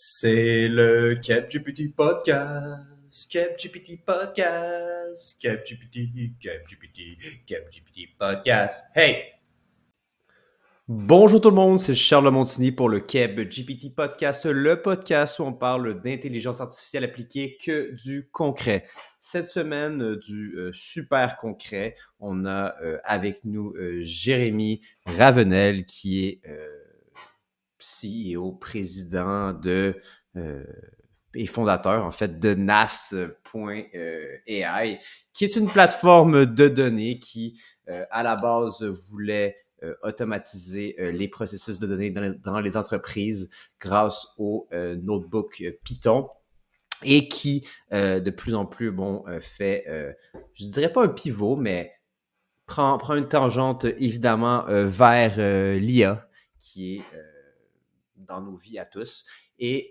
C'est le CapGPT Podcast. CapGPT Podcast. CapGPT, CapGPT, CapGPT Podcast. Hey! Bonjour tout le monde, c'est Charles Montigny pour le Keb GPT Podcast, le podcast où on parle d'intelligence artificielle appliquée que du concret. Cette semaine, euh, du euh, super concret, on a euh, avec nous Jérémy Ravenel qui est CEO, président de et fondateur en fait de NAS.ai, qui est une plateforme de données qui à la base voulait euh, automatiser euh, les processus de données dans les, entreprises grâce au euh, notebook Python et qui de plus en plus bon fait, je dirais pas un pivot, mais prend, prend une tangente évidemment vers l'IA qui est dans nos vies à tous. Et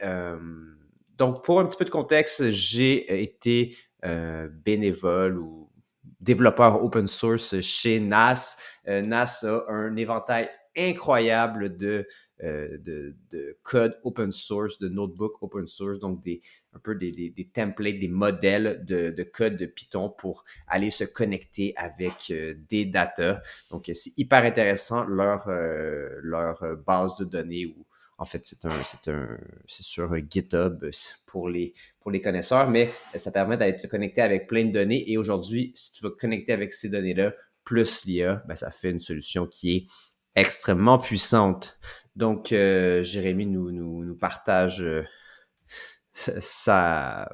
donc pour un petit peu de contexte, j'ai été bénévole ou développeur open source chez NAS. Euh, NAS a un éventail incroyable de, euh, de, code open source, de notebook open source, donc des, un peu des, des, templates, des modèles de, de, code de Python pour aller se connecter avec euh, des data. Donc, c'est hyper intéressant leur, leur base de données ou en fait, c'est un, c'est un, c'est sur GitHub pour les, pour les connaisseurs, mais ça permet d'être connecté avec plein de données. Et aujourd'hui, si tu veux connecter avec ces données-là, plus l'IA, ben, ça fait une solution qui est extrêmement puissante. Donc, euh, Jérémy nous partage euh, sa,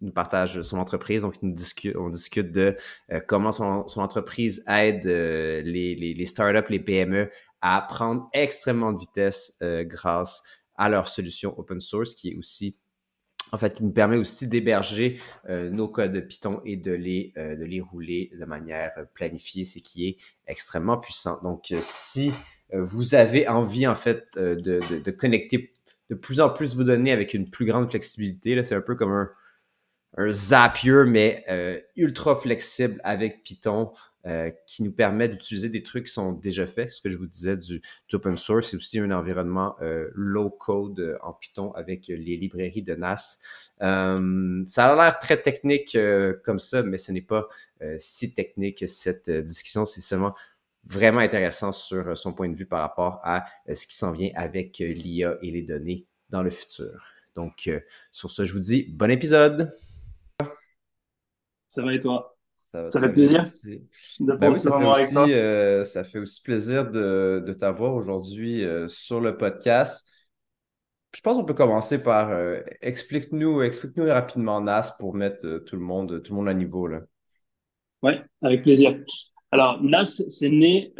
nous partage son entreprise. Donc, discute, on discute de euh, comment son, entreprise aide les, les, startups, les PME à prendre extrêmement de vitesse euh, grâce à leur solution open source qui est aussi en fait, qui nous permet aussi d'héberger euh, nos codes Python et de les, euh, de les rouler de manière planifiée, ce qui est extrêmement puissant. Donc, si vous avez envie, en fait, de, de, de, connecter de plus en plus vos données avec une plus grande flexibilité, c'est un peu comme un, un Zapier, mais ultra flexible avec Python. Euh, qui nous permet d'utiliser des trucs qui sont déjà faits. Ce que je vous disais du, open source, c'est aussi un environnement euh, low code euh, en Python avec les librairies de NAS. ça a l'air très technique comme ça, mais ce n'est pas si technique cette discussion. C'est seulement vraiment intéressant sur son point de vue par rapport à ce qui s'en vient avec l'IA et les données dans le futur. Donc, sur ce, je vous dis bon épisode. Ça va et toi? Ça, fait plaisir ben oui, ça fait, aussi, euh, ça fait aussi plaisir de, de t'avoir aujourd'hui euh, sur le podcast. Je pense qu'on peut commencer par euh, explique-nous explique-nous rapidement NAS pour mettre tout le monde tout le monde à niveau. Oui, avec plaisir. Alors NAS, c'est né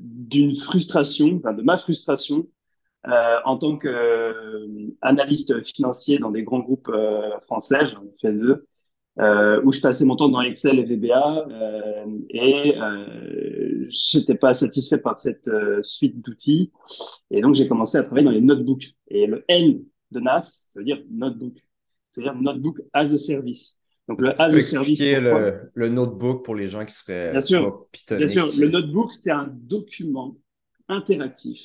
d'une frustration, enfin, de ma frustration en tant qu'analyste financier dans des grands groupes français, j'en ai fait deux, euh, où je passais mon temps dans Excel et VBA euh, et euh, je n'étais pas satisfait par cette euh, suite d'outils. Et donc, j'ai commencé à travailler dans les notebooks. Et le N de NAS, ça veut dire notebook. C'est-à-dire notebook as a service. Donc, le as a service. Le, le notebook pour les gens qui seraient bien sûr, bien sûr, le notebook, c'est un document interactif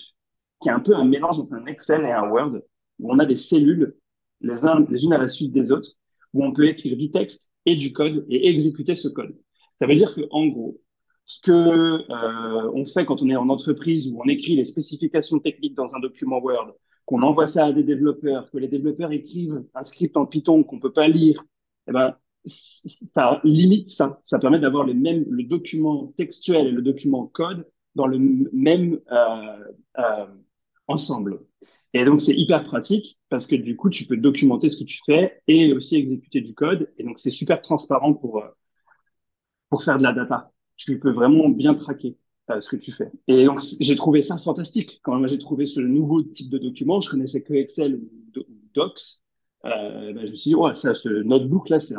qui est un peu un mélange entre un Excel et un Word où on a des cellules les, uns, les unes à la suite des autres où on peut écrire du texte et du code et exécuter ce code. Ça veut dire que en gros, ce que euh, on fait quand on est en entreprise où on écrit les spécifications techniques dans un document Word, qu'on envoie ça à des développeurs, que les développeurs écrivent un script en Python qu'on peut pas lire, eh ben ça limite ça. Ça permet d'avoir les mêmes le document textuel et le document code dans le même euh, euh, ensemble. Et donc, c'est hyper pratique parce que du coup, tu peux documenter ce que tu fais et aussi exécuter du code. Et donc, c'est super transparent pour, euh, pour faire de la data. Tu peux vraiment bien traquer euh, ce que tu fais. Et donc, j'ai trouvé ça fantastique. Quand j'ai trouvé ce nouveau type de document, je connaissais que Excel ou, Docs. Euh, ben, je me suis dit, ouais, ça, ce notebook-là, c'est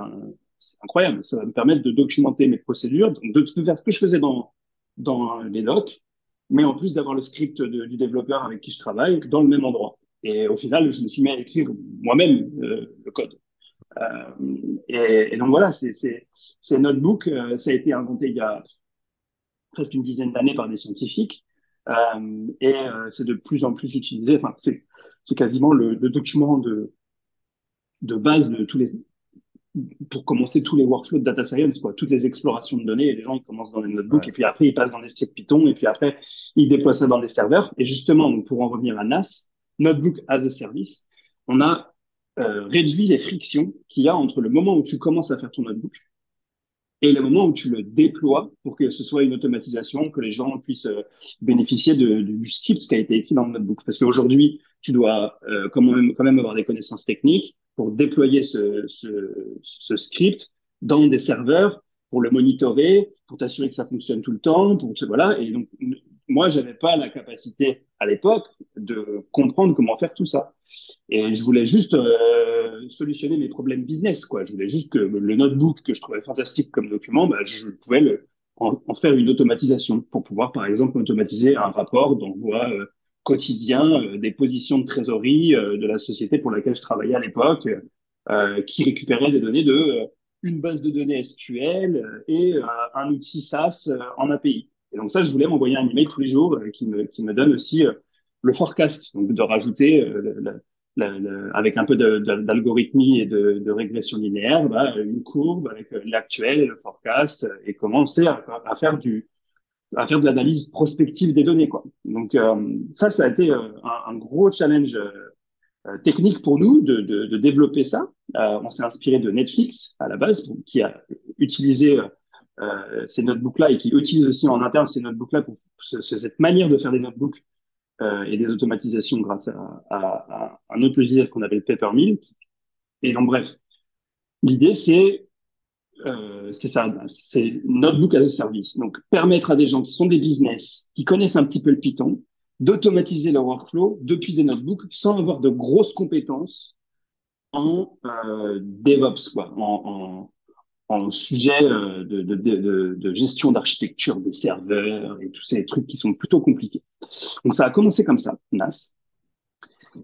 incroyable. Ça va me permettre de documenter mes procédures, donc de, de faire ce que je faisais dans, dans les docs, mais en plus d'avoir le script du développeur avec qui je travaille dans le même endroit. Et au final, je me suis mis à écrire moi-même euh, le code. Euh, et, donc voilà, c'est Notebook, euh, ça a été inventé il y a presque une dizaine d'années par des scientifiques, et c'est de plus en plus utilisé. Enfin, c'est quasiment le, document de, de base de tous les, pour commencer tous les workflows de data science, quoi, toutes les explorations de données. Et les gens, ils commencent dans les notebooks et puis après, ils passent dans des scripts Python et puis après, ils déploient ça dans des serveurs. Et justement, pour en revenir à NAS, Notebook as a Service, on a euh, réduit les frictions qu'il y a entre le moment où tu commences à faire ton notebook et le moment où tu le déploies pour que ce soit une automatisation, que les gens puissent euh, bénéficier de, du script qui a été écrit dans le notebook. Parce qu'aujourd'hui, tu dois euh, quand, même, quand même avoir des connaissances techniques pour déployer ce, ce, ce script dans des serveurs, pour le monitorer, pour t'assurer que ça fonctionne tout le temps, pour voilà. Et donc, moi, j'avais pas la capacité à l'époque de comprendre comment faire tout ça. Et je voulais juste euh, solutionner mes problèmes business, quoi. Je voulais juste que le notebook que je trouvais fantastique comme document, bah, je pouvais le, en, faire une automatisation pour pouvoir, par exemple, automatiser un rapport d'envoi euh, quotidien euh, des positions de trésorerie de la société pour laquelle je travaillais à l'époque, qui récupérait des données de une base de données SQL et un outil SaaS en API. Et donc ça, je voulais m'envoyer un email tous les jours euh, qui, me, qui me donne aussi euh, le forecast, donc de rajouter euh, avec un peu d'algorithmie et de, de, régression linéaire, bah, une courbe avec l'actuel et le forecast et commencer à, faire du à faire de l'analyse prospective des données quoi. Donc ça, ça a été un, un gros challenge technique pour nous de, de, de développer ça. on s'est inspiré de Netflix à la base, qui a utilisé euh, ces notebooks-là et qui utilisent aussi en interne ces notebooks-là pour cette manière de faire des notebooks euh, et des automatisations grâce à, à, à un autre logiciel qu'on appelle Peppermill. Et donc, bref, l'idée, c'est euh, c'est ça, c'est notebook as a service. Donc, permettre à des gens qui sont des business, qui connaissent un petit peu le Python, d'automatiser leur workflow depuis des notebooks sans avoir de grosses compétences en euh, DevOps, quoi, en, en, en sujet euh, de, de, de, de gestion d'architecture des serveurs et tous ces trucs qui sont plutôt compliqués. Donc ça a commencé comme ça, NAS.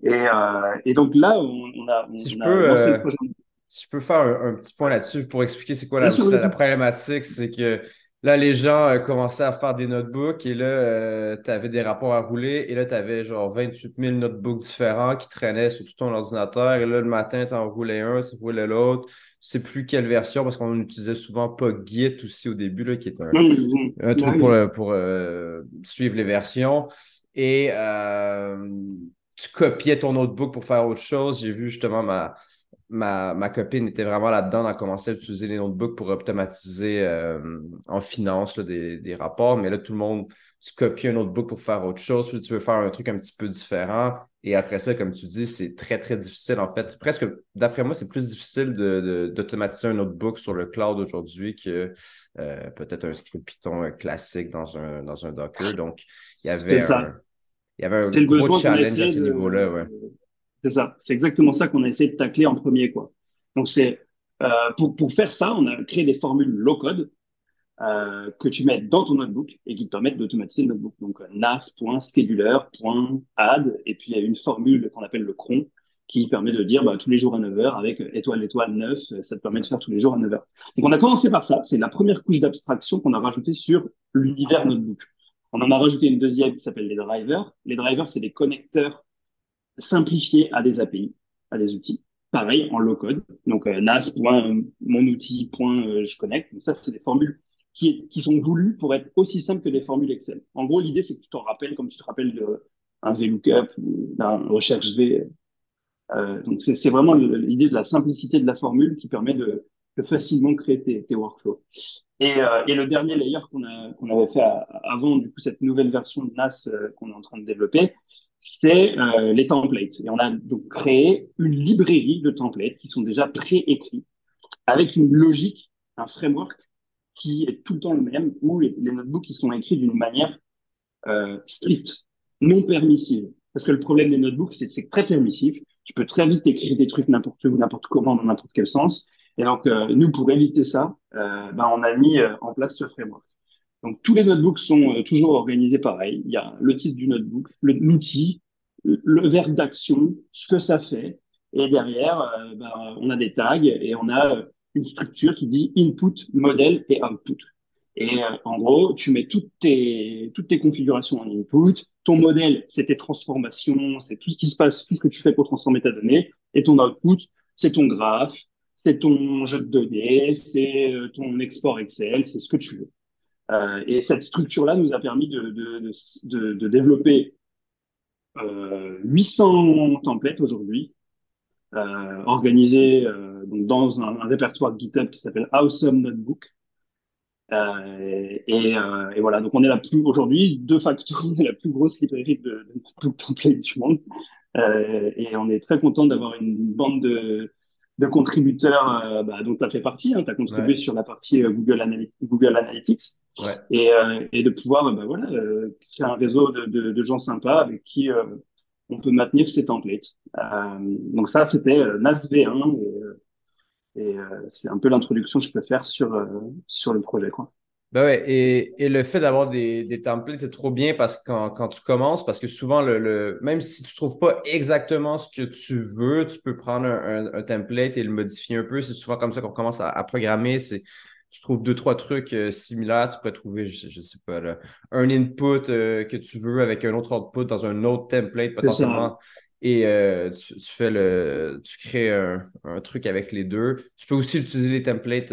Et, euh, et donc là, on, a, si je peux, euh, Si je peux faire un, petit point là-dessus pour expliquer c'est quoi la, la, problématique, c'est que Là, les gens euh, commençaient à faire des notebooks et là, euh, tu avais des rapports à rouler et là, tu avais genre 28 000 notebooks différents qui traînaient sur tout ton ordinateur. Et là, le matin, tu en roulais un, tu roulais l'autre. Je sais plus quelle version parce qu'on utilisait souvent pas Git aussi au début, là, qui est un, truc pour, pour euh, suivre les versions. Et tu copiais ton notebook pour faire autre chose. J'ai vu justement ma, ma, ma, copine était vraiment là-dedans, elle a commencé à utiliser les notebooks pour automatiser euh, en finance des, des, rapports. Mais là, tout le monde, tu copies un notebook pour faire autre chose, puis tu veux faire un truc un petit peu différent. Et après ça, comme tu dis, c'est très, très difficile. En fait, presque, d'après moi, c'est plus difficile d'automatiser de, un notebook sur le cloud aujourd'hui que euh, peut-être un script Python classique dans un, dans un Docker. Donc, il y avait un, il y avait un gros challenge à ce niveau-là. Ouais. C'est ça. C'est exactement ça qu'on a essayé de tacler en premier, quoi. Donc, c'est euh, pour, pour faire ça, on a créé des formules low-code euh, que tu mets dans ton notebook et qui te permettent d'automatiser le notebook. Donc, euh, nas.scheduler.add et puis il y a une formule qu'on appelle le cron qui permet de dire bah, tous les jours à 9h avec étoile, étoile, 9, ça te permet de faire tous les jours à 9h. Donc, on a commencé par ça. C'est la première couche d'abstraction qu'on a rajoutée sur l'univers notebook. On en a rajouté une deuxième qui s'appelle les drivers. Les drivers, c'est des connecteurs simplifié à des API, à des outils. Pareil, en low code. Donc, euh, nas.monoutil.je euh, connecte. Donc, ça, c'est des formules qui, qui sont voulues pour être aussi simples que des formules Excel. En gros, l'idée, c'est que tu t'en rappelles comme tu te rappelles d'un VLOOKUP ou d'un recherche V. Euh, donc, c'est vraiment l'idée de la simplicité de la formule qui permet de, de facilement créer tes, workflows. Et, euh, et, le dernier layer qu'on avait fait avant, du coup, cette nouvelle version de NAS euh, qu'on est en train de développer, c'est euh, les templates. Et on a donc créé une librairie de templates qui sont déjà préécrits avec une logique, un framework qui est tout le temps le même, où les, notebooks ils sont écrits d'une manière euh, stricte, non permissive. Parce que le problème des notebooks, c'est que c'est très permissif. Tu peux très vite écrire des trucs n'importe où, n'importe comment, dans n'importe quel sens. Et donc, euh, nous, pour éviter ça, euh, ben, on a mis euh, en place ce framework. Donc tous les notebooks sont euh, toujours organisés pareil. Il y a le titre du notebook, l'outil, le verbe d'action, ce que ça fait. Et derrière, euh, ben, on a des tags et on a euh, une structure qui dit input, modèle et output. Et en gros, tu mets toutes tes, toutes tes configurations en input. Ton modèle, c'est tes transformations, c'est tout ce qui se passe, tout ce que tu fais pour transformer ta donnée. Et ton output, c'est ton graphe, c'est ton jeu de données, c'est ton export Excel, c'est ce que tu veux. Euh, et cette structure-là nous a permis de, de, de, de développer euh, 800 templates aujourd'hui, euh, organisés euh, donc dans un, un, répertoire GitHub qui s'appelle Awesome Notebook. Euh, et, euh, et, voilà, donc on est la plus aujourd'hui, de facto, on est la plus grosse librairie de, templates du monde. et on est très content d'avoir une bande de, de contributeurs, euh, bah, dont tu as fait partie, hein, tu as contribué Ouais. sur la partie euh, Google, Analy- Google Analytics, Ouais. et, euh, et de pouvoir bah, voilà, euh, créer un réseau de, de, de gens sympas avec qui euh, on peut maintenir ces templates. Euh, donc ça, c'était euh, NAS V1, et, euh, et euh, c'est un peu l'introduction que je peux faire sur, euh, sur le projet. Quoi. Ben ouais, et, et le fait d'avoir des, des templates, c'est trop bien parce que quand, quand tu commences, parce que souvent, le, le, même si tu ne trouves pas exactement ce que tu veux, tu peux prendre un, un, un template et le modifier un peu. C'est souvent comme ça qu'on commence à, à programmer. C'est, tu trouves deux, trois trucs euh, similaires. Tu pourrais trouver, je, je sais pas, là, un input euh, que tu veux avec un autre output dans un autre template potentiellement. Et euh, tu, tu fais le, tu crées un, un truc avec les deux. Tu peux aussi utiliser les templates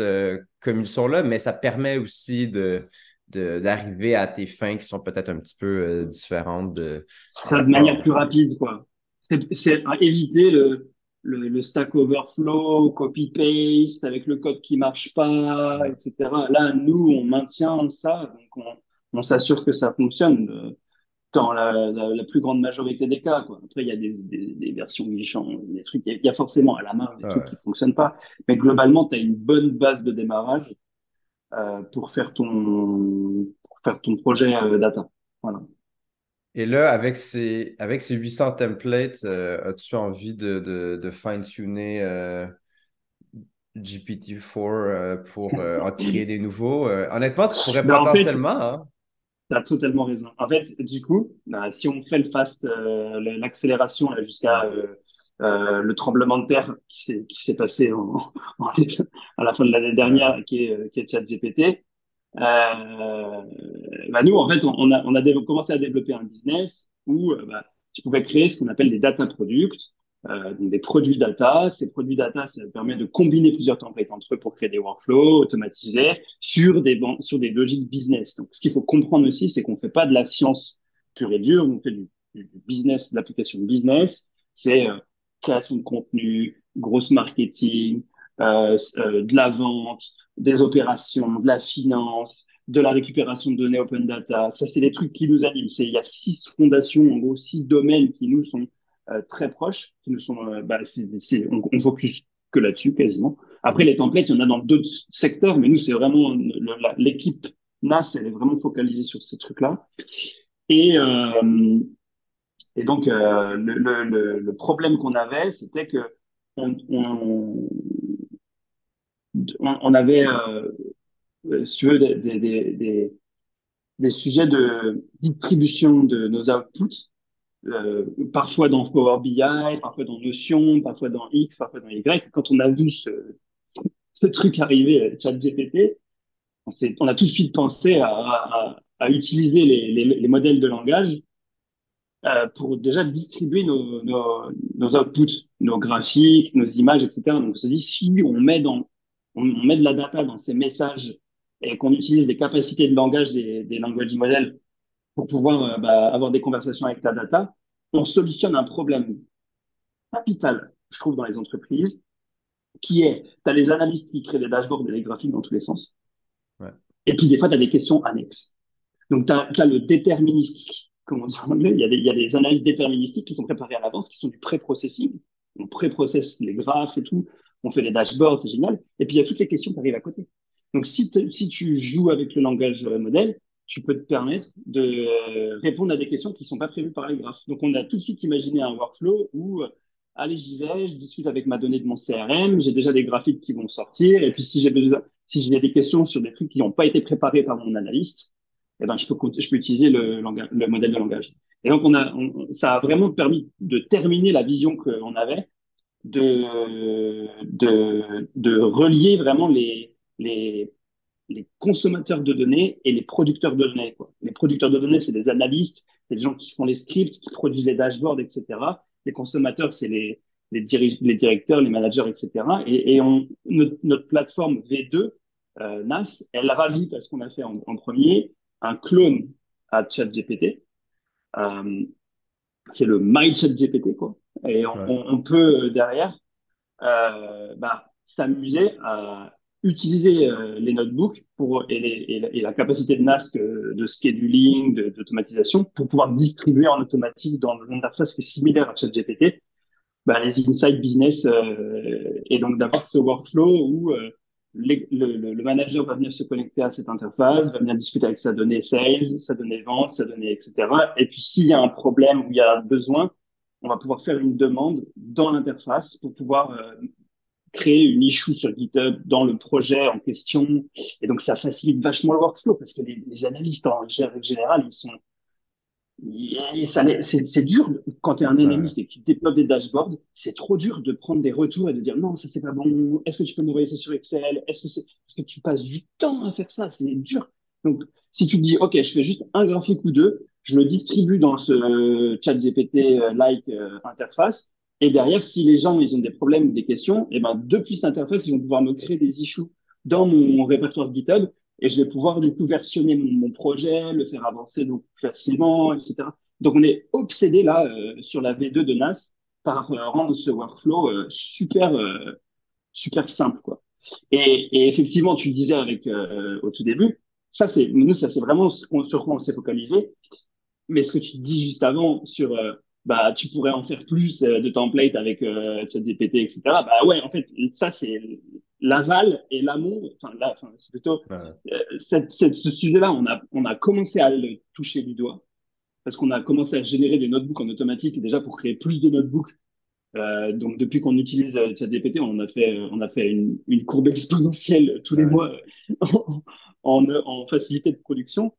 comme ils sont là, mais ça permet aussi de, d'arriver à tes fins qui sont peut-être un petit peu différentes de. Ça de manière plus rapide. quoi. C'est c'est à éviter le, le, le stack overflow, copy-paste avec le code qui marche pas, etc. Là, nous, on maintient ça, donc on, on s'assure que ça fonctionne euh, dans la, la, la plus grande majorité des cas. Quoi. Après, il y a des, des, des versions changent, des trucs, il y a- il y a forcément à la marge des trucs Ouais. qui fonctionnent pas, mais globalement, tu as une bonne base de démarrage euh, pour faire ton, pour faire ton projet euh, data. Voilà. Et là, avec ces, avec ces 800 templates, euh, as-tu envie de, de, de fine-tuner euh, GPT-4 euh, pour en créer des nouveaux? Honnêtement, tu pourrais Ben, en fait, potentiellement, hein? Tu as totalement raison. En fait, du coup, bah, si on fait le fast, l'accélération jusqu'à le tremblement de terre qui s'est passé en, en- à la fin de l'année dernière, qui est, qui est ChatGPT, euh, bah, nous, en fait, on, a, on a commencé à développer un business où euh, bah, tu pouvais créer ce qu'on appelle des data products, euh, donc des produits data. Ces produits data, ça permet de combiner plusieurs templates entre eux pour créer des workflows automatisés sur des, sur des logiques business. Donc, ce qu'il faut comprendre aussi, c'est qu'on ne fait pas de la science pure et dure, on fait du, business, de l'application business. C'est euh, création de contenu, grosse marketing, de la vente, des opérations, de la finance, de la récupération de données open data. Ça, c'est des trucs qui nous animent. Il y a six fondations, en gros, six domaines qui nous sont euh, très proches, qui nous sont, euh, bah, on, on focus que là-dessus quasiment. Après, les templates, il y en a dans d'autres secteurs, mais nous, c'est vraiment l'équipe NAS, elle est vraiment focalisée sur ces trucs-là. Et, euh, et donc, euh, le, problème qu'on avait, c'était que on, on avait, euh, euh, si tu veux, des, des, des, des, sujets de distribution de nos outputs, euh, parfois dans Power BI, parfois dans Notion, parfois dans X, parfois dans Y. Quand on a vu ce, ce truc arriver, euh, ChatGPT, on, on a tout de suite pensé à, à, à utiliser les, les, les modèles de langage euh, pour déjà distribuer nos, nos, nos outputs, nos graphiques, nos images, etc. Donc, on se dit, si on met, dans, on, on met de la data dans ces messages et qu'on utilise les capacités de langage des, des language models pour pouvoir euh, bah, avoir des conversations avec la data, on solutionne un problème capital, je trouve, dans les entreprises, qui est, tu as les analystes qui créent des dashboards et des graphiques dans tous les sens, Ouais. et puis des fois, tu as des questions annexes. Donc, tu as, le déterministique, comme on dit en anglais, il y, a des, il y a des analyses déterministiques qui sont préparées à l'avance, qui sont du pré-processing. On pré-processe les graphes et tout, on fait des dashboards, c'est génial. Et puis, il y a toutes les questions qui arrivent à côté. Donc, si, si tu joues avec le langage modèle, tu peux te permettre de répondre à des questions qui ne sont pas prévues par les graphes. Donc, on a tout de suite imaginé un workflow où, allez, j'y vais, je discute avec ma donnée de mon CRM, j'ai déjà des graphiques qui vont sortir, et puis si j'ai besoin, si j'ai des questions sur des trucs qui n'ont pas été préparés par mon analyste, eh ben, je peux, je peux utiliser le, le modèle de langage. Et donc, on a, ça a vraiment permis de terminer la vision qu'on avait, de, de, de relier vraiment les, les, les consommateurs de données et les producteurs de données. Quoi. Les producteurs de données, c'est des analystes, c'est des gens qui font les scripts, qui produisent les dashboards, etc. Les consommateurs, c'est les, les, les, directeurs, les managers, etc. Et, et on, notre, plateforme V2, euh, NAS, elle rajoute à ce qu'on a fait en, en, premier un clone à ChatGPT. Euh, c'est le MyChatGPT, quoi. Et on, on, peut euh, derrière euh, bah, s'amuser à utiliser euh, les notebooks pour, et, les, et, la capacité de NAS de scheduling, d'automatisation, pour pouvoir distribuer en automatique dans une interface qui est similaire à ChatGPT bah, les insights business euh, et donc d'avoir ce workflow où euh, le, le, le, manager va venir se connecter à cette interface, va venir discuter avec sa donnée sales, sa donnée vente, sa donnée, etc. Et puis s'il y a un problème ou il y a besoin, on va pouvoir faire une demande dans l'interface pour pouvoir euh, créer une issue sur GitHub dans le projet en question. Et donc, ça facilite vachement le workflow parce que les, les analystes en général, ils sont c'est dur quand tu es un analyste et que tu développes des dashboards, c'est trop dur de prendre des retours et de dire non, ça c'est pas bon, est-ce que tu peux m'envoyer ça sur Excel, est-ce que, est, que tu passes du temps à faire ça, c'est dur. Donc, si tu te dis, OK, je fais juste un graphique ou deux, je le distribue dans ce chat GPT-like euh, euh, interface, et derrière, si les gens ils ont des problèmes ou des questions, et eh ben, depuis cette interface, ils vont pouvoir me créer des issues dans mon répertoire GitHub et je vais pouvoir du coup versionner mon, projet, le faire avancer donc facilement, etc. Donc on est obsédé là euh, sur la V2 de NAS par rendre ce workflow super super simple quoi. Et, effectivement, tu le disais avec au tout début, ça c'est nous ça c'est vraiment sur quoi on s'est focalisé. Mais ce que tu dis juste avant sur bah tu pourrais en faire plus de templates avec ChatGPT etc. Bah ouais en fait ça c'est l'aval et l'amont, enfin là, enfin, c'est plutôt euh, cette, cette, ce sujet-là, on a, on a commencé à le toucher du doigt parce qu'on a commencé à générer des notebooks en automatique déjà pour créer plus de notebooks. Euh, donc depuis qu'on utilise euh, ChatGPT, on a fait, euh, on a fait une, une courbe exponentielle tous les mois en, en, en, facilité de production.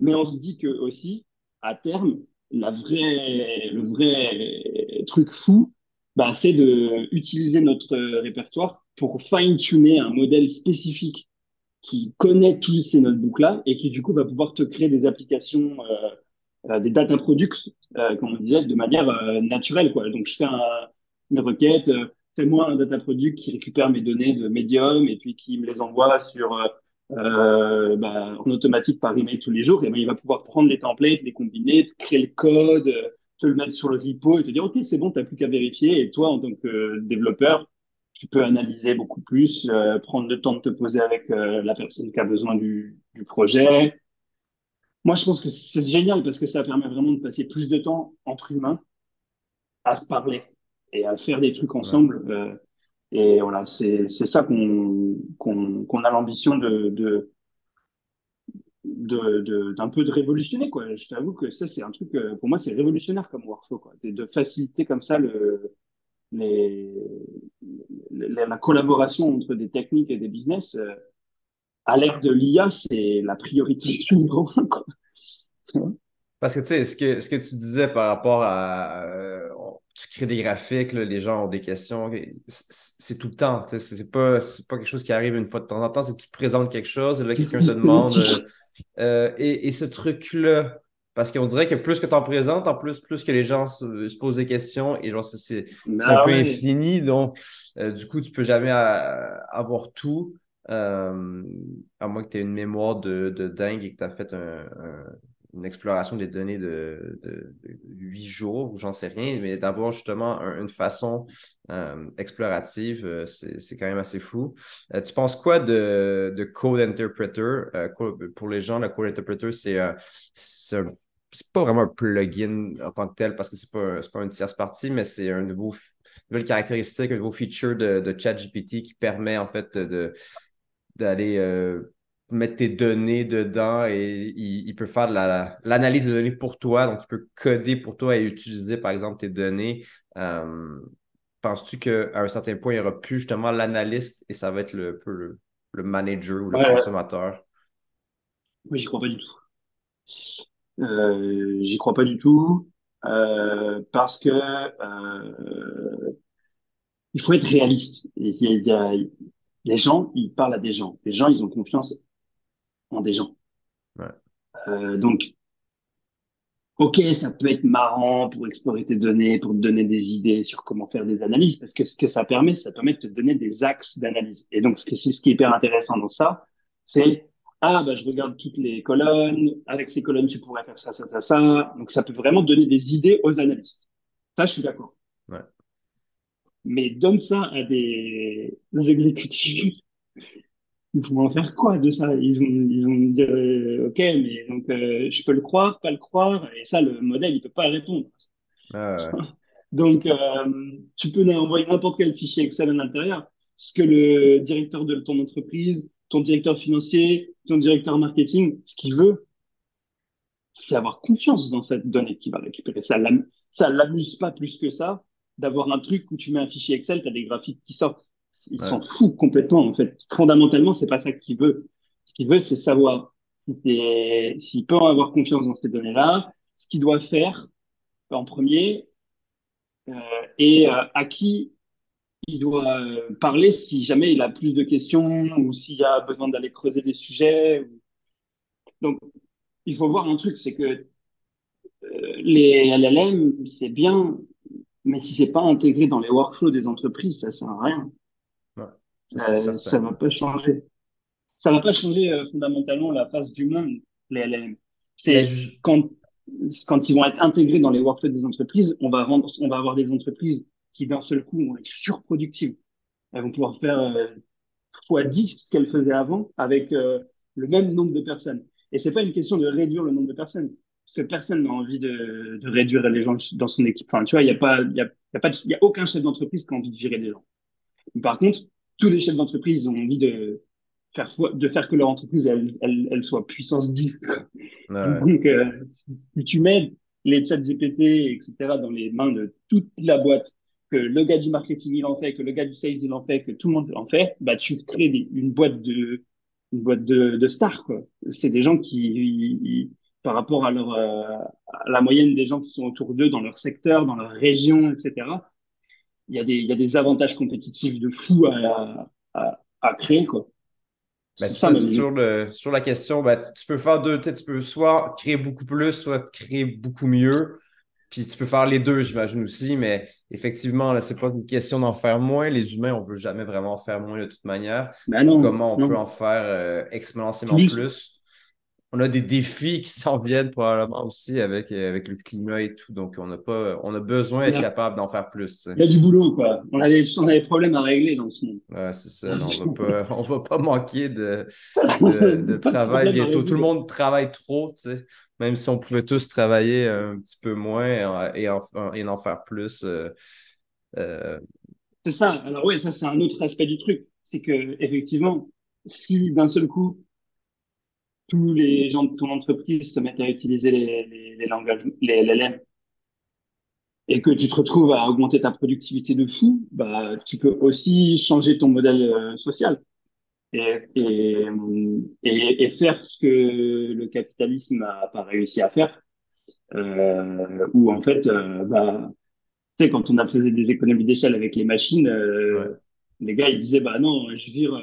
Mais on se dit que aussi, à terme, la vraie, le vrai truc fou, bah, c'est de utiliser notre répertoire pour fine-tuner un modèle spécifique qui connaît tous ces notebooks-là et qui, du coup, va pouvoir te créer des applications, euh, euh des data products, euh, comme on disait, de manière naturelle. Quoi. Donc, je fais un, une requête, fais-moi un data product qui récupère mes données de Medium et puis qui me les envoie sur, bah, en automatique par email tous les jours. Et ben, il va pouvoir prendre les templates, les combiner, créer le code, te le mettre sur le repo et te dire, OK, c'est bon, tu n'as plus qu'à vérifier. Et toi, en tant que développeur, tu peux analyser beaucoup plus, euh, prendre le temps de te poser avec euh, la personne qui a besoin du, du, projet. Moi, je pense que c'est génial parce que ça permet vraiment de passer plus de temps entre humains à se parler et à faire des trucs ensemble. Euh, et voilà, c'est ça qu'on qu'on a l'ambition de, de d'un peu de révolutionner quoi. Je t'avoue que ça c'est un truc pour moi c'est révolutionnaire comme workflow quoi, de faciliter comme ça le les, la collaboration entre des techniques et des business, euh, à l'ère de l'IA, c'est la priorité numéro un. Parce que tu sais, ce que, ce que tu disais par rapport à. Euh, tu crées des graphiques, les gens ont des questions. C'est tout le temps. C'est pas, pas quelque chose qui arrive une fois de temps en temps. C'est que tu présentes quelque chose et là, quelqu'un te demande. Euh, et, et, ce truc-là, parce qu'on dirait que plus que tu en présentes, en plus, plus que les gens se, posent des questions et genre c'est un peu infini. Donc, euh, du coup, tu peux jamais euh, avoir tout. Euh, à moins que tu aies une mémoire de, de, dingue et que tu as fait un, une exploration des données de, huit jours ou j'en sais rien, mais d'avoir justement une façon explorative, c'est quand même assez fou. tu penses quoi de, de Code Interpreter? pour les gens, le Code Interpreter, c'est pas vraiment un plugin en tant que tel parce que c'est pas, pas une tierce partie, mais c'est un nouveau, une nouvelle caractéristique, un nouveau feature de, de ChatGPT qui permet en fait d'aller euh, mettre tes données dedans et il, peut faire l'analyse de données pour toi. Donc, il peut coder pour toi et utiliser, par exemple, tes données. Euh, penses-tu qu'à un certain point, il y aura plus justement l'analyste et ça va être le, le, le manager ou le consommateur? Moi, j'y crois pas du tout. Euh, j'y crois pas du tout euh, parce que il faut être réaliste. Il y a, il y a, les gens, ils parlent à des gens. Les gens, ils ont confiance en des gens. Ouais. Euh, donc, ok, ça peut être marrant pour explorer tes données, pour te donner des idées sur comment faire des analyses, parce que ce que ça permet, ça permet de te donner des axes d'analyse. Et donc, ce qui, ce qui est hyper intéressant dans ça, c'est ah, bah, je regarde toutes les colonnes. Avec ces colonnes, tu pourrais faire ça, ça, ça, ça. Donc, ça peut vraiment donner des idées aux analystes. Ça, je suis d'accord. Ouais. Mais donne ça à des, des exécutifs. Ils vont en faire quoi de ça? Ils vont, ils vont me dire, euh, OK, mais donc, euh, je peux le croire, pas le croire. Et ça, le modèle, il peut pas répondre. Ah, ouais. Donc, euh, tu peux envoyer n'importe quel fichier Excel à l'intérieur. Ce que le directeur de ton entreprise, ton directeur financier, ton directeur marketing, ce qu'il veut, c'est avoir confiance dans cette donnée qu'il va récupérer. Ça ça l'amuse pas plus que ça d'avoir un truc où tu mets un fichier Excel, tu as des graphiques qui sortent. Il Ouais. s'en fout complètement, en fait. Fondamentalement, c'est pas ça qu'il veut. Ce qu'il veut, c'est savoir s'il peut avoir confiance dans ces données-là, ce qu'il doit faire en premier, euh, et euh, à qui il doit euh, parler si jamais il a plus de questions ou s'il y a besoin d'aller creuser des sujets. ou- Donc, il faut voir un truc, c'est que les LLM, c'est bien, mais si c'est pas intégré dans les workflows des entreprises, ça sert à rien. Euh, ça va pas changer. Ça va pas changer euh, fondamentalement la face du monde, les LLM. C'est je- quand, quand ils vont être intégrés dans les workflows des entreprises, on va rendre, on va avoir des entreprises qui d'un seul coup vont être surproductives. Elles vont pouvoir faire euh, fois 10 ce qu'elles faisaient avant avec euh, le même nombre de personnes. Et c'est pas une question de réduire le nombre de personnes, parce que personne n'a envie de, de réduire les gens dans son équipe. Enfin, tu vois, il y a pas, il y a, y a pas, de- il y a aucun chef d'entreprise qui a envie de virer des gens. Mais par contre, tous les chefs d'entreprise ont envie de faire, de faire que leur entreprise, elle, elle, elle soit puissance 10. ouais. Donc, euh, si tu mets les chats GPT, etc., dans les mains de toute la boîte, que le gars du marketing il en fait, que le gars du sales il en fait, que tout le monde en fait, bah tu crées des- une boîte de une boîte de, de stars quoi. C'est des gens qui, ils- par rapport à leur euh, à la moyenne des gens qui sont autour d'eux dans leur secteur, dans leur région, etc. Il y a des il y a des avantages compétitifs de fou à à, à créer quoi. Ben, C'est ça toujours le, sur la question. Ben, tu peux faire deux, tu peux soit créer beaucoup plus, soit créer beaucoup mieux. Puis tu peux faire les deux, j'imagine aussi, mais effectivement, là, c'est pas une question d'en faire moins. Les humains, on veut jamais vraiment en faire moins de toute manière. Ben non, comment on peut en faire euh, exponentiellement Plus. plus? On a des défis qui s'en viennent probablement aussi avec, avec le climat et tout. Donc, on n'a pas, on a besoin d'être a, capable d'en faire plus, il y a du boulot quoi. On a des on a des problèmes à régler dans ce monde. Ouais, c'est ça. Non, on va pas, on va pas manquer de, de, travail bientôt. Tout le monde travaille trop, tu sais. Même si on pouvait tous travailler un petit peu moins et en, et en faire plus. euh, euh, C'est ça. Alors oui, ça c'est un autre aspect du truc, c'est que effectivement, si d'un seul coup tous les gens de ton entreprise se mettent à utiliser les, les, les langages, les LLM, et que tu te retrouves à augmenter ta productivité de fou, bah tu peux aussi changer ton modèle euh, social et, et, et, et faire ce que le capitalisme n'a pas réussi à faire, euh, où en fait, euh, bah tu sais, quand on a faisait des économies d'échelle avec les machines, ouais. euh, les gars, ils disaient, bah non, je vire,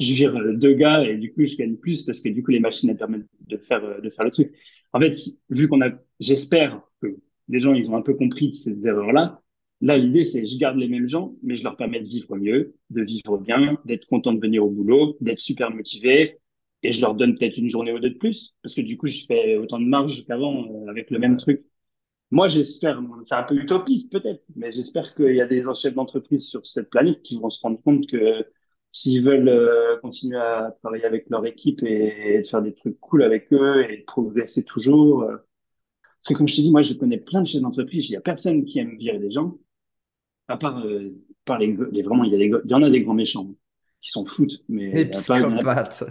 je vire euh, deux gars et du coup, je gagne plus parce que du coup, les machines, elles permettent de faire, euh, de faire le truc. En fait, vu qu'on a, j'espère que les gens, ils ont un peu compris de ces erreurs-là. Là, l'idée, c'est, je garde les mêmes gens, mais je leur permets de vivre mieux, de vivre bien, d'être content de venir au boulot, d'être super motivé. Et je leur donne peut-être une journée ou deux de plus, parce que du coup, je fais autant de marge qu'avant euh, avec le même truc. Moi, j'espère, c'est un peu utopiste peut-être, mais j'espère qu'il y a des chefs d'entreprise sur cette planète qui vont se rendre compte que s'ils veulent euh, continuer à travailler avec leur équipe et, et de faire des trucs cool avec eux et progresser toujours. euh, parce que comme je te dis, moi, je connais plein de chefs d'entreprise, il y a personne qui aime virer des gens, à part, euh, par les, les- vraiment, il y a des, il y en a des grands méchants qui s'en foutent, mais il y a psychopathes.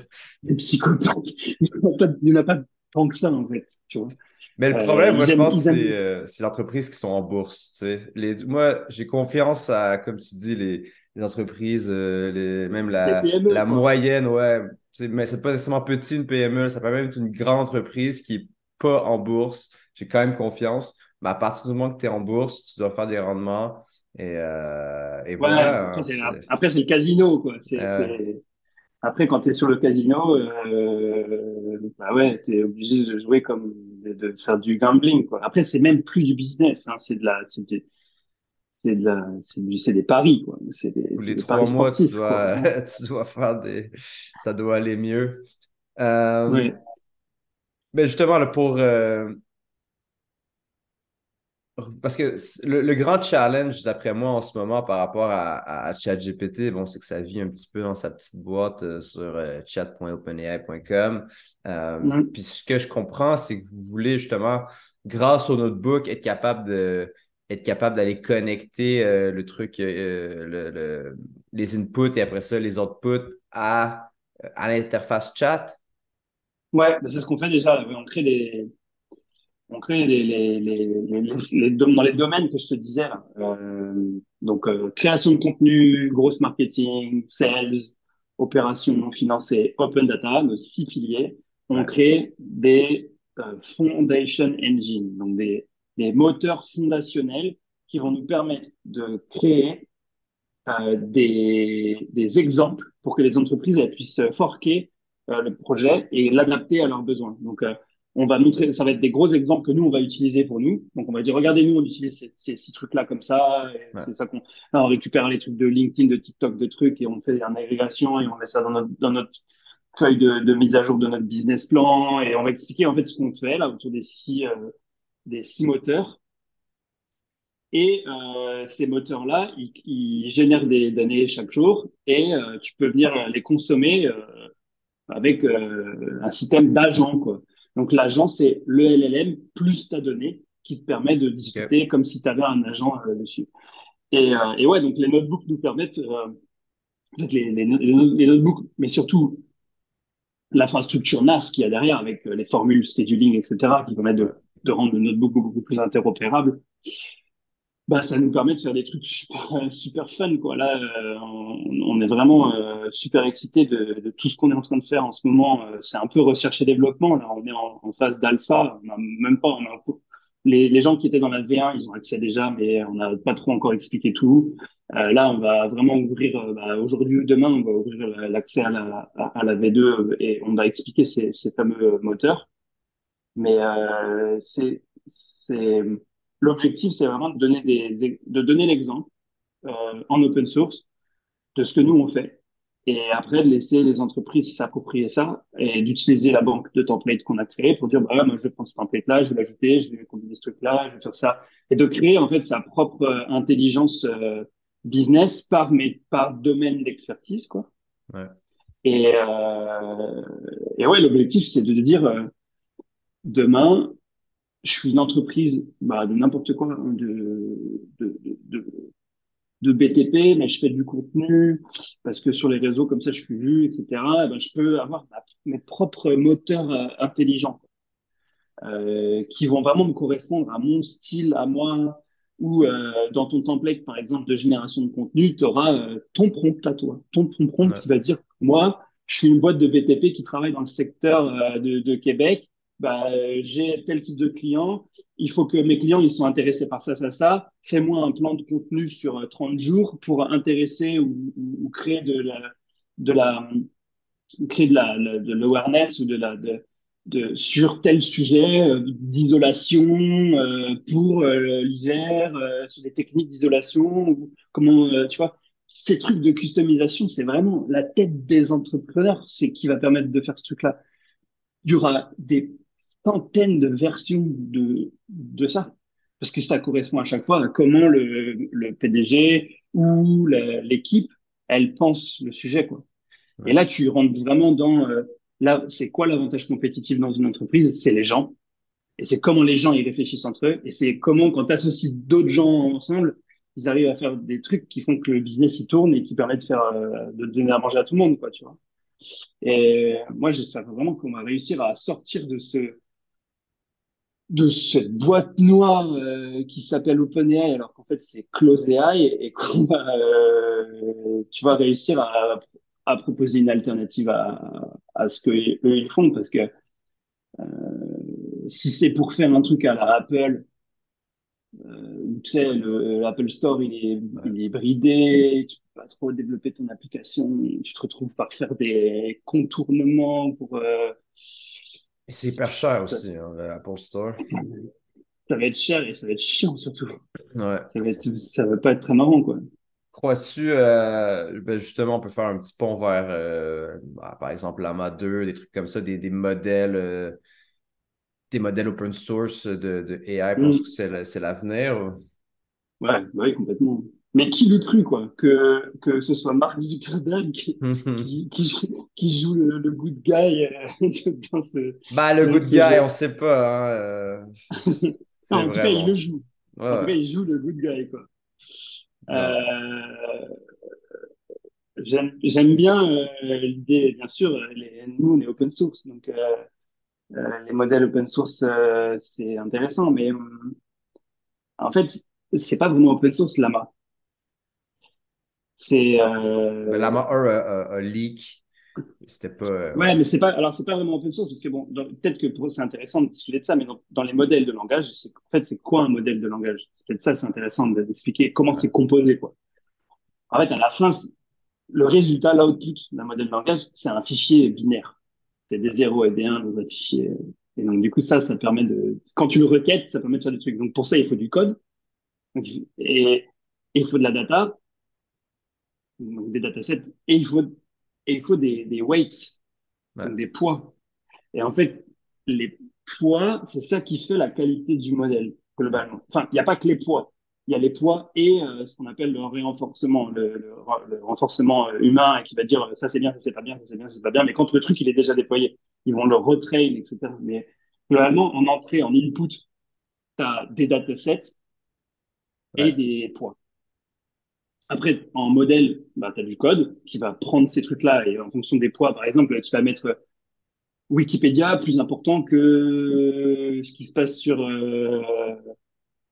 des psychopathes. Il n'y en a pas, il y en a pas tant que ça, en fait, tu vois. Mais le Euh, problème, moi, je aiment, pense, c'est euh, entreprises qui sont en bourse. Tu sais. Les, moi, j'ai confiance à, comme tu dis, les, les entreprises, euh, les, même les la, PME, la quoi. moyenne, ouais. Mais c'est pas nécessairement petit, une PME. Ça peut même être une grande entreprise qui est pas en bourse. J'ai quand même confiance. Mais à partir du moment que tu es en bourse, tu dois faire des rendements. Et, euh, et voilà. après, hein, après, c'est le casino, quoi. Euh, c'est, Après, quand tu es sur le casino, euh, bah ouais, tu es obligé de jouer comme de, de faire du gambling. Quoi. Après, c'est même plus du business, hein, c'est de la, c'est de, c'est de la, c'est des paris. Quoi. C'est des, Tous les trois paris mois, tu. Quoi. dois, tu dois faire des. Ça doit aller mieux. Euh, Ouais. mais justement, là, pour. euh, Parce que le, le grand challenge, d'après moi, en ce moment, par rapport à, à, à ChatGPT, bon, c'est que ça vit un petit peu dans sa petite boîte euh, sur chat.openai.com. Mhm. puis ce que je comprends, c'est que vous voulez justement, grâce au notebook, être capable de, être capable d'aller connecter euh, le truc, euh, le, le- les inputs et après ça, les outputs à, à l'interface chat. Ouais, bah, c'est ce qu'on fait déjà. On crée des, on crée les, les, les, dans les domaines que je te disais là. Euh, donc, euh, création de contenu, grosse marketing, sales, opérations financées, open data, nos six piliers. On crée des euh, foundation engine, donc des, des moteurs fondationnels qui vont nous permettre de créer euh, des, des exemples pour que les entreprises elles puissent forquer euh, le projet et l'adapter à leurs besoins. Donc, euh, on va montrer, ça va être des gros exemples que nous, on va utiliser pour nous. Donc, on va dire, regardez, nous, on utilise ces, ces six trucs-là comme ça. Ouais. C'est ça qu'on, là, on récupère les trucs de LinkedIn, de TikTok, de trucs et on fait une agrégation et on met ça dans notre, dans notre feuille de, de mise à jour de notre business plan et on va expliquer, en fait, ce qu'on fait là autour des six, euh, des six moteurs. Et euh, ces moteurs-là, ils, ils génèrent des données chaque jour et euh, tu peux venir les consommer euh, avec euh, un système d'agent. Donc l'agent, c'est le LLM plus ta donnée qui te permet de discuter comme si tu avais un agent euh, dessus. Et, euh, et ouais, donc les notebooks nous permettent, euh, les, les, les notebooks, mais surtout l'infrastructure NAS qu'il y a derrière avec euh, les formules scheduling, etc., qui permettent de, de rendre le notebook beaucoup plus interopérable bah, ça nous permet de faire des trucs super, super fun, quoi. Là, euh, on, est vraiment euh, super excités de, tout ce qu'on est en train de faire en ce moment. Euh, c'est un peu recherche et développement. Là, on est en, phase d'alpha. Même pas, les, gens qui étaient dans la V1, ils ont accès déjà, mais on n'a pas trop encore expliqué tout. Euh, là, on va vraiment ouvrir, euh, bah, aujourd'hui ou demain, on va ouvrir l'accès à la, à, à la V2 et on va expliquer ces fameux moteurs. Mais euh, c'est, c'est, l'objectif, c'est vraiment de donner des, de donner l'exemple euh, en open source de ce que nous on fait, et après de laisser les entreprises s'approprier ça et d'utiliser la banque de templates qu'on a créée pour dire bah moi je vais prendre ce template-là, je vais l'ajouter, je vais combiner ce truc-là, je vais faire ça, et de créer en fait sa propre euh, intelligence euh, business par mais par domaine d'expertise quoi. Ouais. Et, euh, et ouais, l'objectif c'est de, de dire euh, demain je suis une entreprise bah, de n'importe quoi, hein, de, de, de, de, BTP, mais je fais du contenu parce que sur les réseaux comme ça, je suis vu, etc. Et ben, je peux avoir ma, mes propres moteurs euh, intelligents euh, qui vont vraiment me correspondre à mon style, à moi. Ou euh, dans ton template, par exemple, de génération de contenu, tu auras ton prompt à toi, ton, ton prompt Ouais. qui va dire, moi, je suis une boîte de BTP qui travaille dans le secteur de, de Québec bah, euh, j'ai tel type de client, il faut que mes clients ils sont intéressés par ça, ça, ça. Fais-moi un plan de contenu sur euh, 30 jours pour intéresser ou, créer de la, de la, créer de la, de l'awareness ou de la, de, de, sur tel sujet euh, d'isolation euh, pour euh, l'hiver, euh, sur des techniques d'isolation, comment, euh, tu vois. Ces trucs de customisation, c'est vraiment la tête des entrepreneurs, c'est qui va permettre de faire ce truc-là. Il y aura des centaines de versions de, de ça. Parce que ça correspond à chaque fois à comment le, le PDG ou l'équipe, elle pense le sujet, quoi. Ouais. Et là, tu rentres vraiment dans, euh, là, c'est quoi l'avantage compétitif dans une entreprise? C'est les gens. Et c'est comment les gens, ils réfléchissent entre eux. Et c'est comment, quand tu associes d'autres gens ensemble, ils arrivent à faire des trucs qui font que le business, il tourne et qui permettent de faire, euh, de donner à manger à tout le monde, quoi, tu vois. Et moi, j'espère vraiment qu'on va réussir à sortir de ce, de cette boîte noire euh, qui s'appelle OpenAI alors qu'en fait c'est Close AI et, qu'on va, euh, tu vas réussir à, à proposer une alternative à, à ce que eux ils font parce que euh, si c'est pour faire un truc à la Apple euh, tu sais, l'Apple Store, il est, il est bridé, tu peux pas trop développer ton application, tu te retrouves par faire des contournements pour... Euh, c'est hyper cher aussi, hein, l'Apple Store. Ça va être cher et ça va être chiant surtout. Ouais. Ça va, être, ça va pas être très marrant, quoi. Crois-tu, euh, ben justement, on peut faire un petit pont vers, bah, par exemple, l'AMA 2, des trucs comme ça, des, des modèles des modèles open source de, de AI parce mm. que c'est l'avenir? Ouais, ouais, complètement. Mais qui le cru, quoi, que, que ce soit Mark Zuckerberg qui, qui, qui, joue le, good guy euh, dans ce. Bah, le good guy, on sait pas. Hein, euh, en tout cas, il le joue. en tout cas, il joue le good guy, quoi. Euh, J'aime bien euh, l'idée, bien sûr, les, nous, on est open source, donc euh, les modèles open source, euh, c'est intéressant, mais euh, en fait, c'est pas vraiment open source, Lama. C'est. Lama 1 a, leak. C'était pas. Ouais, mais c'est pas. Alors, c'est pas vraiment open source parce que bon, peut-être que pour eux, c'est intéressant de discuter de ça, mais dans, les modèles de langage, en fait, c'est quoi un modèle de langage? Peut-être ça, c'est intéressant d'expliquer comment c'est composé, quoi. En fait, à la fin, le résultat, l'output d'un modèle de langage, c'est un fichier binaire c'est des 0 et des 1 dans un fichier. Et donc, du coup, ça, ça permet de, quand tu le requêtes, ça permet de faire des trucs. Donc, pour ça, il faut du code. et, il faut de la data. Donc, des datasets. Et il faut, et il faut des, des weights. Donc des poids. Et en fait, les poids, c'est ça qui fait la qualité du modèle, globalement. Enfin, il n'y a pas que les poids il y a les poids et euh, ce qu'on appelle le renforcement, le, le, renforcement euh, humain qui va dire euh, ça c'est bien, ça c'est pas bien, ça c'est bien, ça c'est pas bien. Mais quand le truc il est déjà déployé, ils vont le retrain, etc. Mais globalement, en entrée, en input, tu as des datasets et des poids. Après, en modèle, bah, tu as du code qui va prendre ces trucs-là et en fonction des poids, par exemple, tu vas mettre Wikipédia plus important que ce qui se passe sur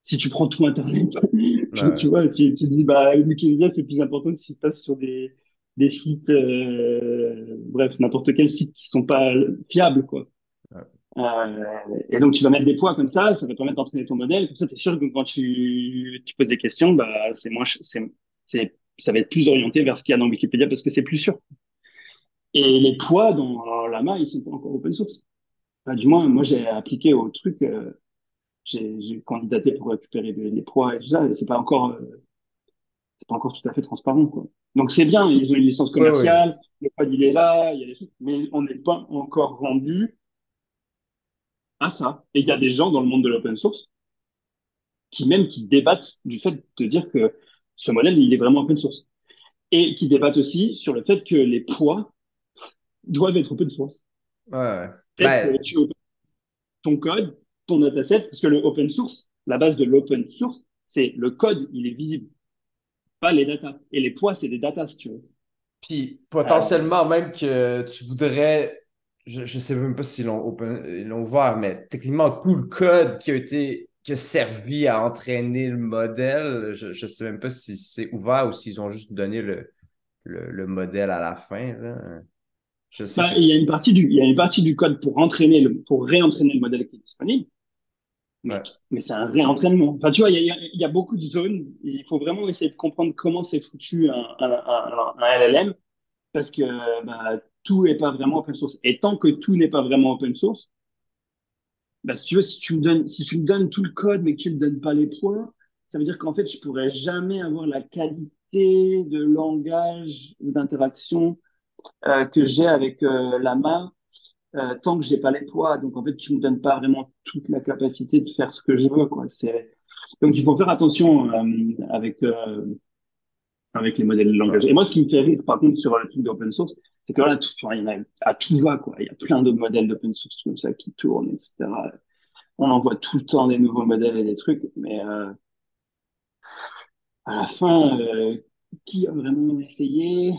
si tu prends tout Internet, tu, vois, tu, tu dis, bah, Wikipédia, c'est plus important que ce qui se passe sur des, des sites, euh, bref, n'importe quel site qui sont pas fiables, quoi. Euh, et donc, tu vas mettre des poids comme ça, ça va te permettre d'entraîner ton modèle. Comme ça, tu es sûr que quand tu, tu poses des questions, bah, c'est moins, c'est, c'est, ça va être plus orienté vers ce qu'il y a dans Wikipédia parce que c'est plus sûr. Et les poids dans Lama, ils sont pas encore open source. du moins, moi, j'ai appliqué au truc, euh, j'ai candidaté pour récupérer les, proies et tout ça, et c'est pas encore, euh, c'est pas encore tout à fait transparent, quoi. Donc c'est bien, ils ont une licence commerciale, le code il est là, il y a des trucs, mais on n'est pas encore rendu à ça. Et il y a des gens dans le monde de l'open source qui même qui débattent du fait de dire que ce modèle il est vraiment open source et qui débattent aussi sur le fait que les poids doivent être open source. Ouais. ouais. tu ton code ton dataset, parce que le open source, la base de l'open source, c'est le code, il est visible, pas les datas. Et les poids, c'est des datas, si tu veux. Puis potentiellement, même que tu voudrais, je ne sais même pas s'ils l'ont ouvert, mais techniquement, tout le code qui a été qui a servi à entraîner le modèle, je ne sais même pas si c'est ouvert ou s'ils ont juste donné le, le, modèle à la fin. Bah, il, y a une partie du, il y a une partie du code pour, entraîner le, pour réentraîner le modèle qui est disponible. Mais, c'est un réentraînement. Enfin, tu vois, il y, a, il y, a, beaucoup de zones. Il faut vraiment essayer de comprendre comment c'est foutu un, un, un, LLM parce que bah, tout n'est pas vraiment open source. Et tant que tout n'est pas vraiment open source, bah, si tu veux, si tu, me donnes, si tu me donnes tout le code mais que tu ne me donnes pas les points, ça veut dire qu'en fait, je pourrais jamais avoir la qualité de langage ou d'interaction euh, que j'ai avec euh, la main euh, tant que j'ai pas les poids. Donc en fait, tu me donnes pas vraiment toute la capacité de faire ce que je veux. Quoi. C'est... Donc il faut faire attention euh, avec euh, avec les modèles de langage. Et moi, ce qui me fait rire, par contre, sur le truc d'open source, c'est que là, tout, il y en a à tout va, quoi. Il y a plein d'autres modèles d'open source comme ça qui tournent, etc. On en voit tout le temps des nouveaux modèles et des trucs, mais euh, à la fin, euh, qui a vraiment essayé?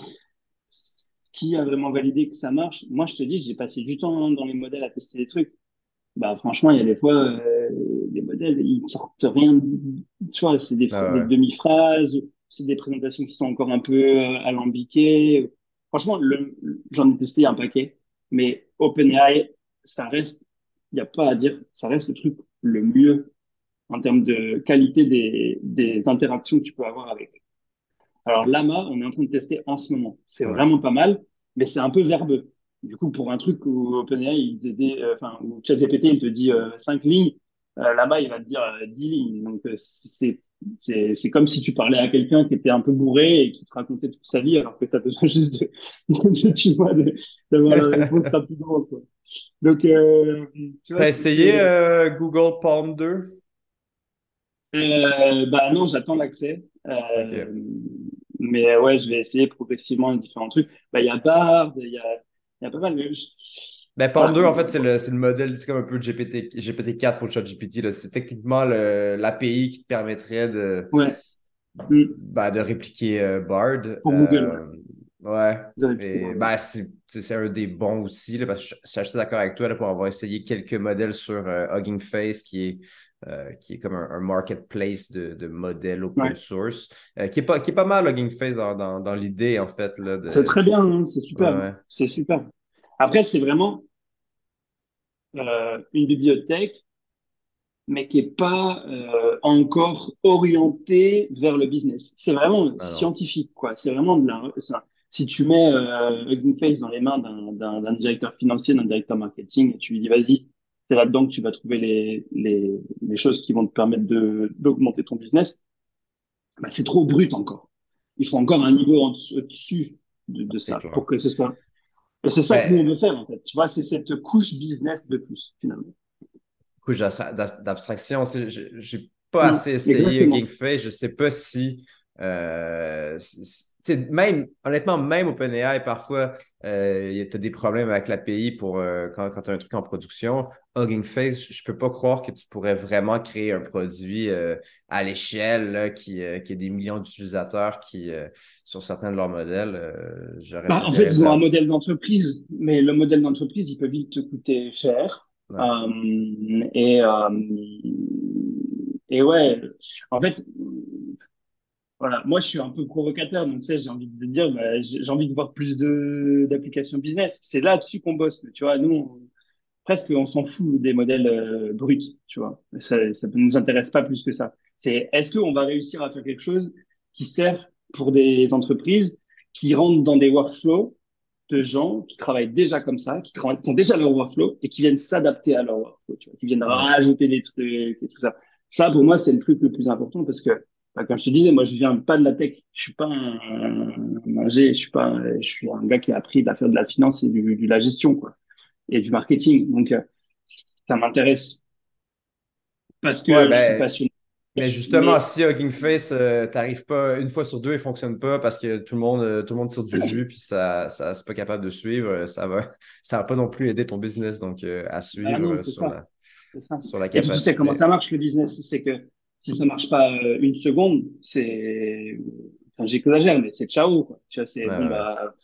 Qui a vraiment validé que ça marche? Moi, je te dis, j'ai passé du temps dans les modèles à tester des trucs. Bah, franchement, il y a des fois, euh, les modèles, ils sortent rien. Tu vois, c'est des, ah demi-phrases, c'est des présentations qui sont encore un peu euh, alambiquées. Franchement, j'en ai testé un paquet, mais OpenAI, ça reste, il n'y a pas à dire, ça reste le truc le mieux en termes de qualité des, des interactions que tu peux avoir avec. Alors, Lama, on est en train de tester en ce moment. C'est vraiment pas mal, mais c'est un peu verbeux. Du coup, pour un truc où OpenAI, il euh, enfin, où ChatGPT, il te dit euh, 5 lignes, euh, là-bas, il va te dire 10 lignes. Donc, c'est c'est comme si tu parlais à quelqu'un qui était un peu bourré et qui te racontait toute sa vie alors que tu as besoin juste de, tu vois, d'avoir la réponse rapidement. Quoi. Donc, euh, tu as essayé euh, Google Palm 2 euh, Bah non, j'attends l'accès. Mais ouais, je vais essayer progressivement différents trucs. Bah, il y a Bard, il y a, y a pas mal. Mais ben, Palm 2, en fait, c'est le, le, modèle, c'est comme un peu GPT, GPT-4 pour ChatGPT. C'est techniquement l'API qui te permettrait de, ouais. ben, de répliquer euh, Bard. Pour Google. Ouais. ouais. Ben, c'est un des bons aussi, là, parce que je, suis assez d'accord avec toi là, pour avoir essayé quelques modèles sur euh, Hugging Face, qui est, euh, qui est comme un, marketplace de, de, modèles open source, qui, est pas, qui est pas mal Hugging Face dans, dans, dans l'idée, en fait. De... C'est très bien, hein, c'est super. C'est super. Après, c'est vraiment euh, une bibliothèque, mais qui n'est pas euh, encore orientée vers le business. C'est vraiment scientifique, quoi. C'est vraiment de la. Si tu mets euh, Hugging Face dans les mains d'un directeur financier, d'un directeur marketing, et tu lui dis vas-y, c'est là-dedans que tu vas trouver les, les, les choses qui vont te permettre d'augmenter ton business, bah, c'est trop brut encore. Il faut encore un niveau au-dessus de, de ça pour que ce soit et c'est ça que nous, on veut faire, en fait. Tu vois, c'est cette couche business de plus, finalement. Couche d'abstraction. Je n'ai pas assez essayé GameFace. Je ne sais pas si euh, même, honnêtement, même OpenAI, parfois, euh, tu as des problèmes avec l'API pour euh, quand, quand tu as un truc en production. Hugging Face, je ne peux pas croire que tu pourrais vraiment créer un produit euh, à l'échelle qui, qui a des millions d'utilisateurs qui, sur certains de leurs modèles. Bah, en fait, ils ont un modèle d'entreprise, mais le modèle d'entreprise, il peut vite te coûter cher. et, et ouais, en fait, moi je suis un peu provocateur, donc j'ai envie de dire, bah, j'ai envie de voir plus de d'applications business. C'est là-dessus qu'on bosse, tu vois. Nous, presque, on s'en fout des modèles euh, bruts, tu vois. Ça, ça ne nous intéresse pas plus que ça. C'est est-ce qu'on va réussir à faire quelque chose qui sert pour des entreprises qui rentrent dans des workflows de gens qui travaillent déjà comme ça, qui, ont déjà leur workflow et qui viennent s'adapter à leur workflow, qui viennent rajouter des trucs et tout ça. Ça, pour moi, c'est le truc le plus important parce que comme je te disais, moi, je viens pas de la tech. Je suis pas un, un je suis pas, je suis un gars qui a appris à faire de la finance et du, de la gestion, quoi, et du marketing. Donc, euh, ça m'intéresse parce que je suis ben, passionné. Mais justement, si Hugging Face, euh, t'arrives pas une fois sur deux, il fonctionne pas parce que tout le monde, euh, tout le monde tire du jus puis ça, ça c'est pas capable de suivre, ça va, ça va pas non plus aider ton business. Donc, à ah suivre sur, La, sur la capacité. Et tu sais comment ça marche le business, c'est que si ça marche pas euh, une seconde, c'est, enfin, j'exagère, mais c'est ciao, quoi. Tu vois, c'est, ouais, bah,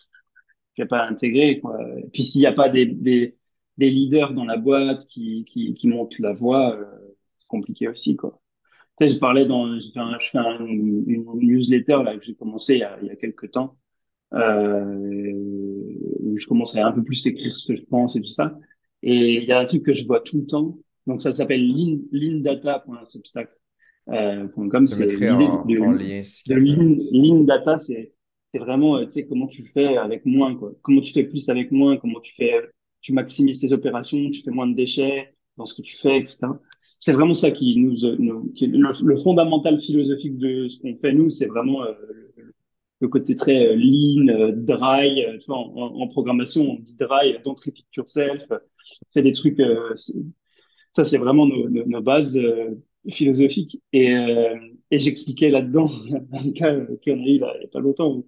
tu vas pas intégrer, quoi. Et puis s'il n'y a pas des, des, des, leaders dans la boîte qui, qui, qui montent la voie, euh, c'est compliqué aussi, quoi. Tu sais, je parlais dans, je fais, un, je fais un, une, newsletter, là, que j'ai commencé il y a, il y a quelques temps, euh, où je commence à un peu plus écrire ce que je pense et tout ça. Et il y a un truc que je vois tout le temps. Donc, ça s'appelle lean, leandata.substack. Euh, comme c'est l'idée de, lean, data, c'est c'est vraiment euh, tu sais comment tu fais avec moins quoi. Comment tu fais plus avec moins, comment tu fais tu maximises tes opérations, tu fais moins de déchets dans ce que tu fais, etc. C'est vraiment ça qui nous, euh, nous qui est le, fondamental philosophique de ce qu'on fait nous, c'est vraiment euh, le, côté très lean, dry. Tu vois, en, en, programmation, on dit dry, don't repeat yourself. Fait des trucs. ça, c'est vraiment nos, nos, nos bases philosophique. Et, euh, et j'expliquais là-dedans un cas qu'on a eu il n'y a pas longtemps où,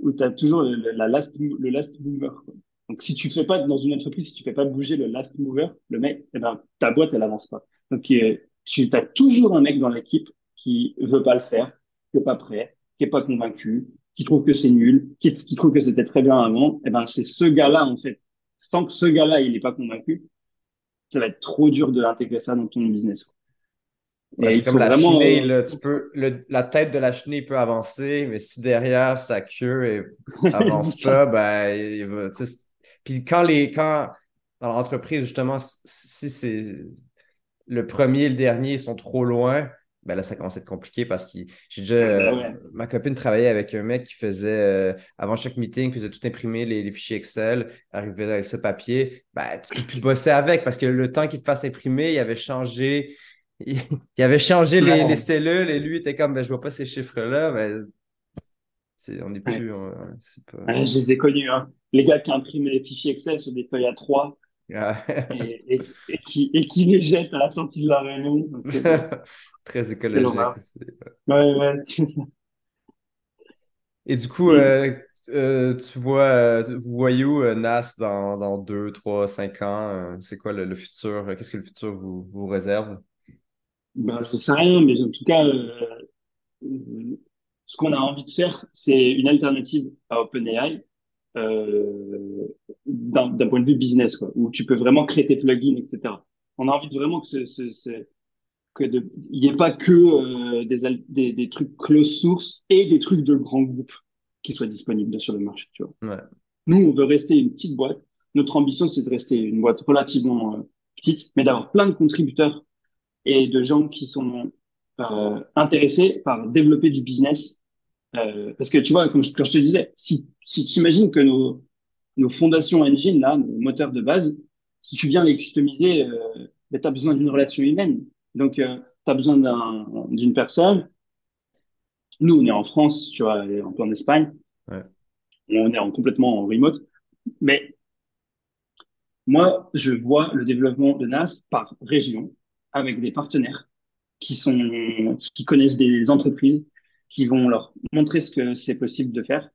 où tu as toujours le, la last, le last mover. Donc, si tu fais pas dans une entreprise, si tu fais pas bouger le last mover, le mec, eh ben, ta boîte, elle avance pas. Donc, tu as toujours un mec dans l'équipe qui veut pas le faire, qui est pas prêt, qui est pas convaincu, qui trouve que c'est nul, qui, qui trouve que c'était très bien avant. Eh ben, c'est ce gars-là, en fait. Sans que ce gars-là, il n'est pas convaincu, ça va être trop dur de l'intégrer ça dans ton business c'est comme la chenille, là, tu peux, la tête de la chenille peut avancer, mais si derrière sa queue n'avance pas, ben, il va. Puis quand les. Quand, dans l'entreprise, justement, si c'est. le premier et le dernier sont trop loin, ben là, ça commence à être compliqué parce que j'ai déjà. Euh, ma copine travaillait avec un mec qui faisait, euh, avant chaque meeting, faisait tout imprimer les, fichiers Excel, arrivait avec ce papier. Ben, tu peux plus bosser avec parce que le temps qu'il te fasse imprimer, il avait changé. Il, avait changé les, cellules et lui était comme ben, je vois pas ces chiffres-là. Ben, on n'est plus. pas... je les ai connus. Hein. Les gars qui impriment les fichiers Excel sur des feuilles à 3 et, qui, et qui les jettent à la sortie de la réunion. Euh, Très écologique aussi. Ouais, ouais. Et du coup, euh, euh, tu vois, vous voyez où NAS dans, dans 2, 3, 5 ans? c'est quoi le, futur? Qu'est-ce que le futur vous, vous réserve? Ben, je sais rien, mais en tout cas, ce qu'on a envie de faire, c'est une alternative à OpenAI euh, d'un point de vue business, quoi, où tu peux vraiment créer tes plugins, etc. On a envie de vraiment que ce, ce, ce que il n'y ait pas que euh, des, des, des, trucs close source et des trucs de grands groupes qui soient disponibles sur le marché. Tu vois. Ouais. Nous, on veut rester une petite boîte. Notre ambition, c'est de rester une boîte relativement euh, petite, mais d'avoir plein de contributeurs et de gens qui sont euh, intéressés par développer du business euh, parce que tu vois, comme je, quand je te disais, si, si tu imagines que nos, nos fondations engine, là, nos moteurs de base, si tu viens les customiser, euh, ben, tu as besoin d'une relation humaine. Donc, euh, tu as besoin d'une personne. Nous, on est en France, tu vois, un peu en Espagne. Ouais. On est en, complètement en remote. Mais moi, je vois le développement de NAS par région, avec des partenaires qui sont qui connaissent des entreprises qui vont leur montrer ce que c'est possible de faire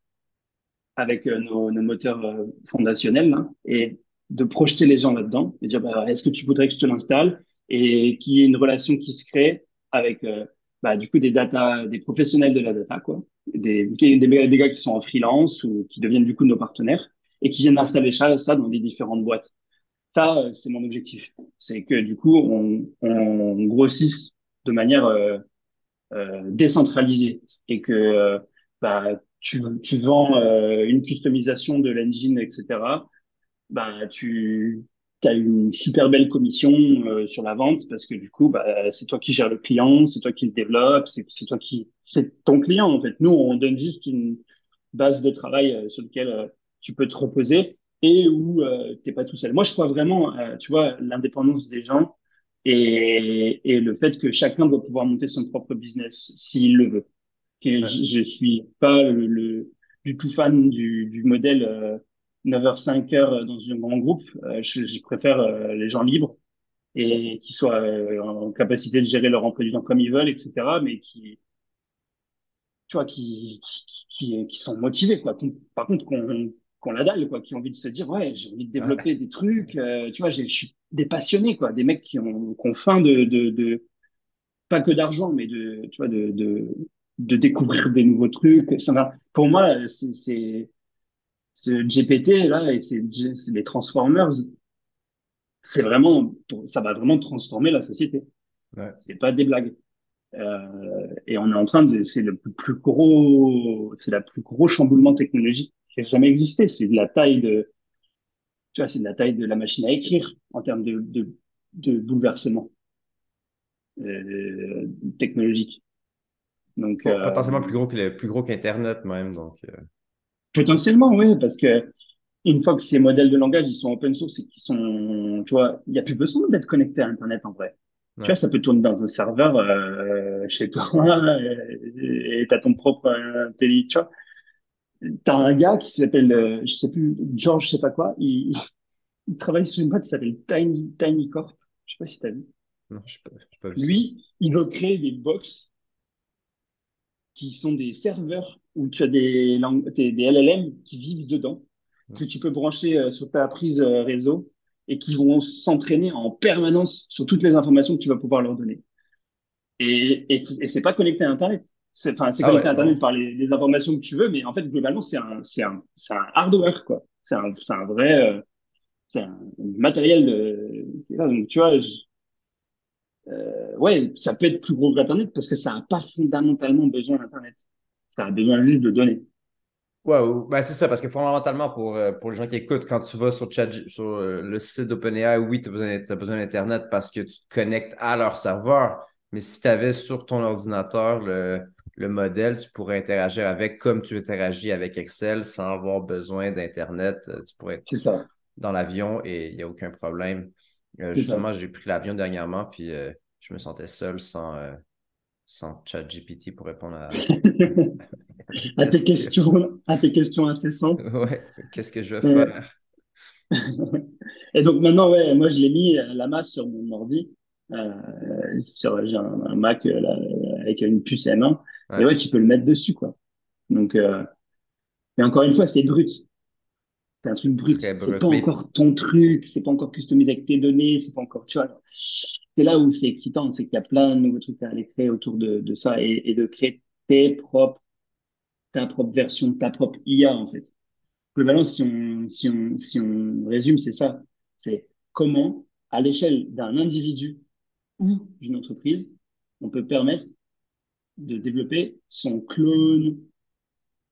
avec euh, nos, moteurs euh, fondationnels hein, et de projeter les gens là-dedans et dire bah, est-ce que tu voudrais que je te l'installe et qu'il y ait une relation qui se crée avec euh, bah, du coup des data, des professionnels de la data quoi, des, des, gars qui sont en freelance ou qui deviennent du coup nos partenaires et qui viennent installer ça dans des différentes boîtes. Ça, c'est mon objectif. C'est que du coup, on, grossisse de manière euh, décentralisé et que euh, bah, tu, vends euh, une customisation de l'engine, etc. Bah, tu as une super belle commission sur la vente parce que du coup, bah, c'est toi qui gères le client, c'est toi qui le développe, c'est toi qui, c'est ton client en fait. Nous, on donne juste une base de travail sur lequel tu peux te reposer et où euh, t'es pas tout seul. Moi, je crois vraiment, tu vois, l'indépendance des gens et, et, le fait que chacun doit pouvoir monter son propre business s'il le veut. Je, je suis pas le, du tout fan du, du modèle euh, 9h 5h dans un grand groupe. Euh, je, je, préfère euh, les gens libres et qui soient euh, en capacité de gérer leur emploi du temps comme ils veulent, etc. Mais qui tu vois qui qui, qui, sont motivés quoi. Par contre qu'on qu'on la dalle quoi, qui ont envie de se dire ouais j'ai envie de développer des trucs. tu vois, je suis des passionnés, quoi, des mecs qui ont, qui ont faim de, de, de, pas que d'argent, mais de, tu vois, de, de, de découvrir des nouveaux trucs. Ça va, pour moi, c'est, ce GPT là et c'est les Transformers, c'est vraiment, ça va vraiment transformer la société. Ouais. C'est pas des blagues. Euh, et on est en train de, c'est le plus gros, c'est la plus gros chamboulement technologique qui jamais existé. C'est de la taille de, tu vois, c'est de la taille de la machine à écrire en termes de, de, de bouleversement euh, technologique. Donc, euh, potentiellement plus gros que plus gros qu'Internet même. Donc, euh. Potentiellement, oui, parce que une fois que ces modèles de langage ils sont open source et qu'ils sont, tu vois, il n'y a plus besoin d'être connecté à Internet en vrai. Tu vois, ça peut tourner dans un serveur euh, chez toi et tu as ton propre intelligence. Tu vois, T'as un gars qui s'appelle, euh, je sais plus, George, je sais pas quoi, il, il travaille sur une boîte qui s'appelle Tiny, Tiny Corp. Je sais pas si t'as vu. Non, je sais pas, pas vu Lui, il veut créer des box qui sont des serveurs où tu as des, des, des LLM qui vivent dedans, que tu peux brancher euh, sur ta prise euh, réseau et qui vont s'entraîner en permanence sur toutes les informations que tu vas pouvoir leur donner. Et, et, et c'est pas connecté à Internet. C'est enfin, c'est ah connecté à Internet par les, les, informations que tu veux, mais en fait, globalement, c'est un, c'est un, c'est un hardware, quoi. C'est un, c'est un vrai, euh, c'est un matériel de, donc, tu vois, euh, ouais, ça peut être plus gros que l'Internet parce que ça n'a pas fondamentalement besoin d'Internet. Ça a besoin juste de données. Ben c'est ça, parce que fondamentalement, pour, euh, pour les gens qui écoutent, quand tu vas sur, chat, sur le site d'OpenAI, oui, tu as besoin, as besoin d'Internet parce que tu te connectes à leur serveur. Mais si tu avais sur ton ordinateur le, le, modèle, tu pourrais interagir avec comme tu interagis avec Excel sans avoir besoin d'Internet. Tu pourrais être ça. dans l'avion et il n'y a aucun problème. justement, j'ai pris l'avion dernièrement, puis je me sentais seul sans, sans ChatGPT pour répondre à, à, tes questions, à tes questions incessantes. Ouais, qu'est-ce que je vais faire? Et donc maintenant, ouais, moi je l'ai mis euh, la masse sur mon ordi. Euh, sur, j'ai un, Mac euh, avec une puce M1. Et ouais, tu peux le mettre dessus, quoi. Donc, euh, mais encore une fois, c'est brut. C'est un truc brut. C'est pas encore ton truc, c'est pas encore customisé avec tes données, c'est pas encore, tu vois. C'est là où c'est excitant, c'est qu'il y a plein de nouveaux trucs à aller créer autour de, de ça et, et, de créer tes propres, ta propre version, ta propre IA, en fait. Globalement, si on, si on, si on résume, c'est ça. C'est comment, à l'échelle d'un individu ou d'une entreprise, on peut permettre de développer son clone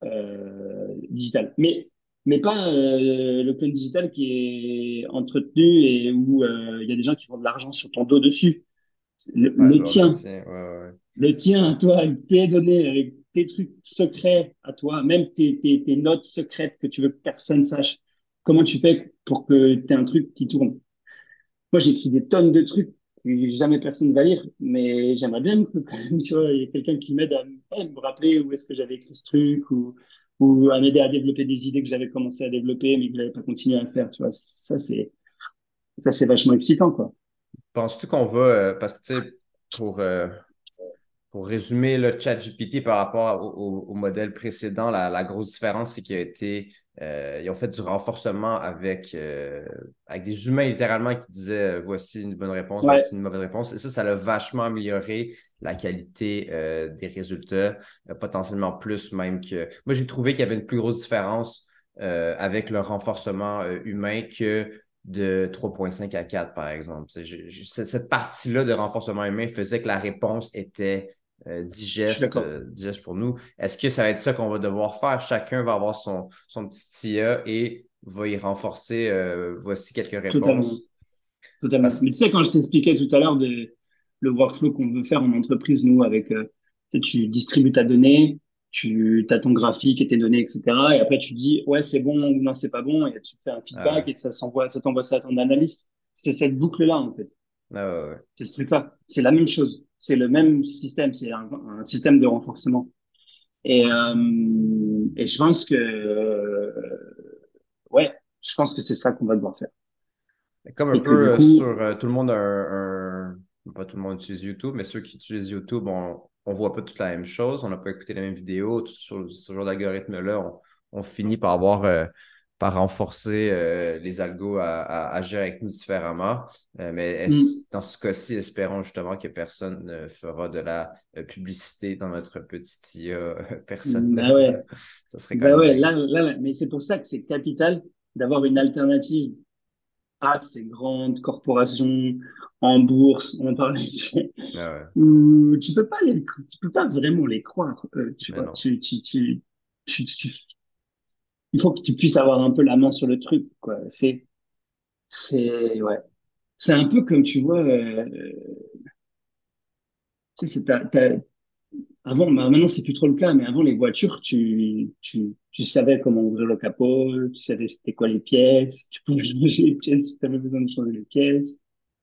euh, digital. Mais mais pas euh, le clone digital qui est entretenu et où euh, il y a des gens qui font de l'argent sur ton dos dessus. Le, tien, le tien, toi, avec tes données, avec tes trucs secrets à toi, même tes, tes, tes notes secrètes que tu veux que personne sache. Comment tu fais pour que tu aies un truc qui tourne? Moi, j'écris des tonnes de trucs jamais personne va lire, mais j'aimerais bien que, tu vois, il y ait quelqu'un qui m'aide à, me rappeler où est-ce que j'avais écrit ce truc ou ou à m'aider à développer des idées que j'avais commencé à développer mais que j'avais pas continué à faire. Tu vois, ça c'est ça c'est vachement excitant quoi. Penses-tu qu'on va euh, parce que tu sais pour euh, pour résumer le chat GPT par rapport au, modèle précédent, la, grosse différence, c'est qu'il a été, euh, ils ont fait du renforcement avec, euh, avec des humains littéralement qui disaient euh, voici une bonne réponse, voici une mauvaise réponse. Et ça, ça a vachement amélioré la qualité des résultats, potentiellement plus même que. Moi, j'ai trouvé qu'il y avait une plus grosse différence avec le renforcement humain que de 3.5 à 4, par exemple. cette partie-là de renforcement humain faisait que la réponse était euh, digeste, euh, digeste pour nous. Est-ce que ça va être ça qu'on va devoir faire? Chacun va avoir son, son petit IA et va y renforcer. Euh, voici quelques réponses. Totalement. Mais tu sais, quand je t'expliquais tout à l'heure le workflow qu'on veut faire en entreprise, nous, avec tu distribues ta donnée, tu as ton graphique et tes données, etc. Et après, tu dis, ouais, c'est bon ou non, c'est pas bon. Et tu fais un feedback ah et ça s'envoie, ça t'envoie ça à ton analyste. C'est cette boucle-là, en fait. Ah c'est ce truc-là. C'est la même chose c'est le même système, c'est un, système de renforcement. Et, euh, et je pense que, euh, ouais, je pense que c'est ça qu'on va devoir faire. Comme un peu euh, sur tout le monde, un, pas tout le monde utilise YouTube, mais ceux qui utilisent YouTube, on, on voit pas toute la même chose, on n'a pas écouté la même vidéo, sur ce genre d'algorithme-là, on, on, finit par avoir par renforcer euh, les algos à, agir avec nous différemment. Euh, mais mm. dans ce cas-ci, espérons justement que personne ne fera de la euh, publicité dans notre petit IA personnel. Ben ouais. Ça serait ben ouais, là, là, mais c'est pour ça que c'est capital d'avoir une alternative à ces grandes corporations en bourse, on parle ah ouais. tu peux pas les, tu peux pas vraiment les croire. tu, vois, tu, tu, tu, tu, il faut que tu puisses avoir un peu la main sur le truc, quoi. C'est, c'est, ouais. C'est un peu comme, tu vois, euh, tu sais, c'est, avant, bah, maintenant c'est plus trop le cas, mais avant les voitures, tu, tu, tu savais comment ouvrir le capot, tu savais c'était quoi les pièces, tu pouvais changer les pièces si tu avais besoin de changer les pièces.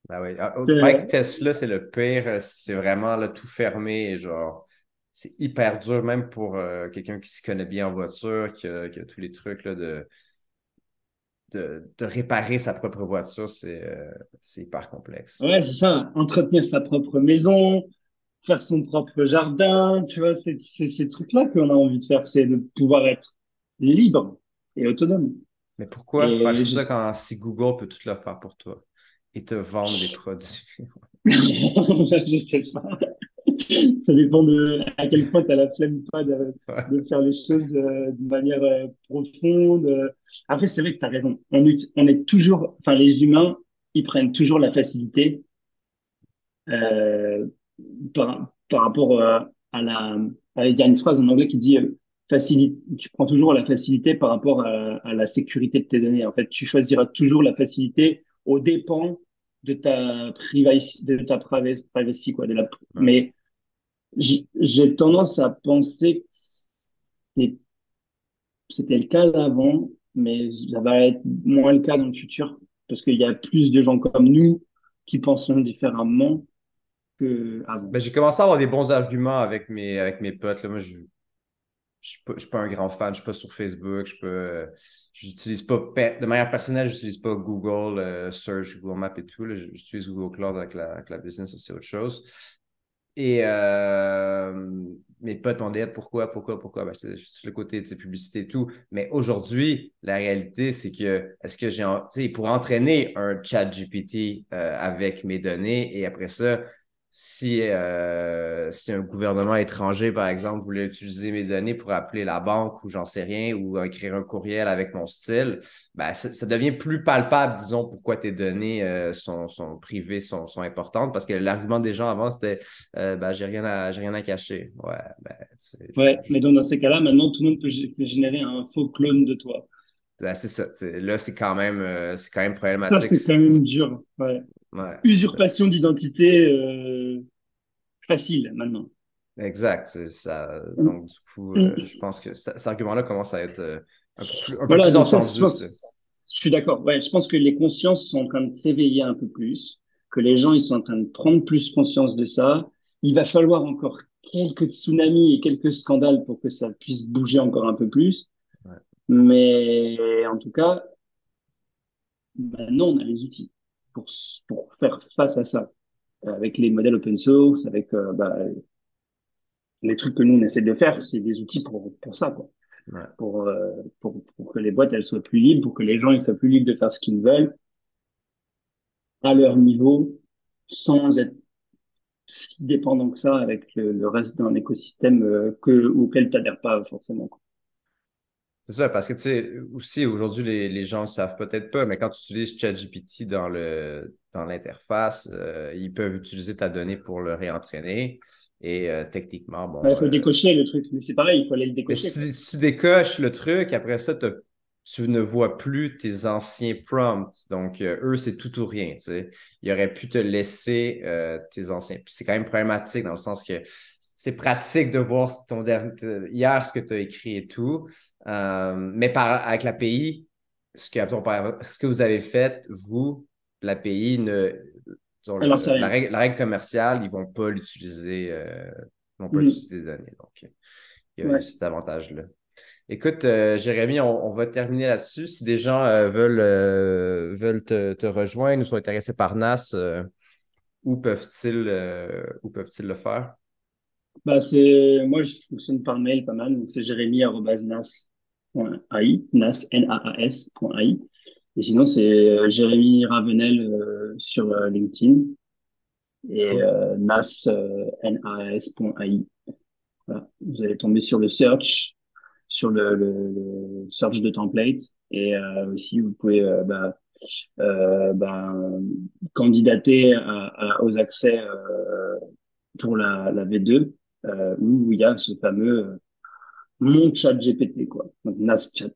Bah oui. Ah, euh, Tesla, c'est le pire. C'est vraiment là, tout fermé. Genre, c'est hyper dur, même pour euh, quelqu'un qui se connaît bien en voiture, qui a, tous les trucs là, de, de, réparer sa propre voiture, euh, c'est hyper complexe. Ouais, c'est ça. Entretenir sa propre maison, faire son propre jardin, tu vois, c'est ces trucs-là qu'on a envie de faire, c'est de pouvoir être libre et autonome. Mais pourquoi faire ça quand si Google peut tout le faire pour toi et te vendre des produits? je sais pas ça dépend de à quel point tu as la flemme ou pas de, de, faire les choses euh, de manière euh, profonde. Après, c'est vrai que tu as raison. On, on est toujours, enfin, les humains, ils prennent toujours la facilité euh, par, par rapport à la. Il y a une phrase en anglais qui dit tu prends toujours la facilité par rapport à, la sécurité de tes données. En fait, tu choisiras toujours la facilité aux dépens de ta privacy, de ta privacy, quoi. De la, Mais j'ai tendance à penser que c'était le cas avant, mais ça va être moins le cas dans le futur parce qu'il y a plus de gens comme nous qui pensons différemment que avant. Ben, j'ai commencé à avoir des bons arguments avec mes, avec mes potes. Là. Moi, je ne suis, pas un grand fan, je ne suis pas sur Facebook, je peux j'utilise pas de manière personnelle, je n'utilise pas Google euh, Search, Google Maps et tout. J'utilise Google Cloud avec la, avec la business, c'est autre chose. Et euh, mes potes m'ont dit pourquoi, pourquoi, pourquoi? Ben, juste le côté de ces publicités et tout. Mais aujourd'hui, la réalité, c'est que est-ce que j'ai. Pour entraîner un chat GPT euh, avec mes données et après ça, si, euh, si un gouvernement étranger, par exemple, voulait utiliser mes données pour appeler la banque ou j'en sais rien, ou écrire un courriel avec mon style, ben, ça, devient plus palpable, disons, pourquoi tes données euh, sont, sont, privées, sont, sont, importantes, parce que l'argument des gens avant, c'était euh, ben, j'ai rien, à, rien à cacher. Ouais, ben, ouais mais donc dans ces cas-là, maintenant, tout le monde peut, générer un faux clone de toi. Ben, c'est ça. Là, c'est quand, même, c'est quand même problématique. Ça, c'est quand même dur. Ouais. Usurpation d'identité euh, facile maintenant. Exact. Ça, mm. donc, du coup, euh, mm. je pense que cet argument-là commence à être euh, un peu plus, entendu. je, suis d'accord. Ouais, je pense que les consciences sont en train de s'éveiller un peu plus, que les gens ils sont en train de prendre plus conscience de ça. Il va falloir encore quelques tsunamis et quelques scandales pour que ça puisse bouger encore un peu plus. Mais en tout cas, maintenant, on a les outils pour, pour faire face à ça, avec les modèles open source, avec euh, bah, les trucs que nous on essaie de faire, c'est des outils pour, pour ça, quoi. Pour, euh, pour, pour, que les boîtes elles soient plus libres, pour que les gens ils soient plus libres de faire ce qu'ils veulent à leur niveau, sans être si dépendant que ça avec le, reste d'un écosystème euh, que, auquel tu n'adhères pas forcément. Quoi. C'est ça, parce que tu sais, aussi aujourd'hui, les, les gens ne savent peut-être pas, mais quand tu utilises ChatGPT dans le dans l'interface, euh, ils peuvent utiliser ta donnée pour le réentraîner. Et euh, techniquement, bon. Il faut euh, décocher le truc, mais c'est pareil, il faut aller le décocher. Si, tu décoches le truc, après ça, tu ne vois plus tes anciens prompts. Donc, eux, c'est tout ou rien. Tu sais. Ils auraient pu te laisser tes anciens. C'est quand même problématique dans le sens que c'est pratique de voir ton hier ce que tu as écrit et tout. Euh, mais par, avec l'API, ce que, ce que vous avez fait, vous, l'API, ne, la, règle, commerciale, ils ne vont pas l'utiliser, euh, vont pas mm. utiliser les données. Donc, il y a cet avantage-là. Écoute, euh, Jérémy, on, va terminer là-dessus. Si des gens veulent, veulent te, rejoindre ou sont intéressés par NAS, où peuvent-ils peuvent le faire? Bah, c'est, moi, je fonctionne par mail pas mal. Donc, c'est jérémy.nas.ai, nas, N-A-A-S.ai. Et sinon, c'est euh, Jérémy Ravenel euh, sur euh, LinkedIn et euh, nas, N-A-S.ai. Voilà. Vous allez tomber sur le search, sur le, le, search de template. Et aussi, vous pouvez bah, bah, candidater à, aux accès pour la, la V2 euh, où il y a ce fameux euh, mon chat GPT, quoi. Donc, NASChat.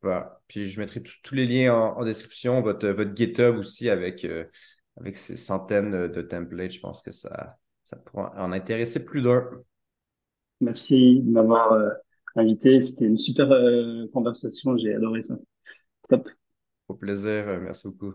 Voilà. Puis je mettrai tous les liens en, description, votre, votre GitHub aussi avec, euh, avec ces centaines de templates. Je pense que ça, ça pourra en intéresser plus d'un. Merci de m'avoir invité. C'était une super conversation. J'ai adoré ça. Top. Au plaisir. Merci beaucoup.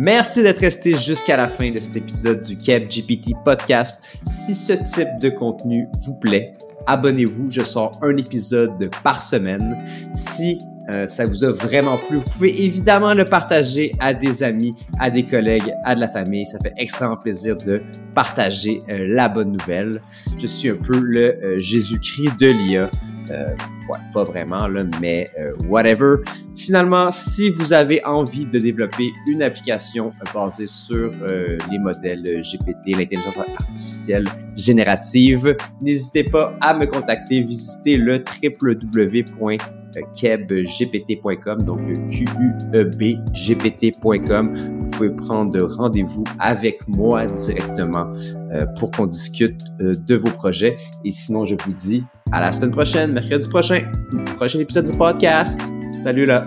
Merci d'être resté jusqu'à la fin de cet épisode du Keb GPT Podcast. Si ce type de contenu vous plaît, abonnez-vous. Je sors un épisode par semaine. Si euh, ça vous a vraiment plu. Vous pouvez évidemment le partager à des amis, à des collègues, à de la famille. Ça fait extrêmement plaisir de partager euh, la bonne nouvelle. Je suis un peu le euh, Jésus-Christ de l'IA. Ouais, pas vraiment, là, mais whatever. Finalement, si vous avez envie de développer une application basée sur les modèles GPT, l'intelligence artificielle générative, n'hésitez pas à me contacter. Visitez le www kebgpt.com, donc Q-U-E-B-G-P-T.com. Vous pouvez prendre rendez-vous avec moi directement euh, pour qu'on discute euh, de vos projets. Et sinon, je vous dis à la semaine prochaine, mercredi prochain, prochain épisode du podcast. Salut là!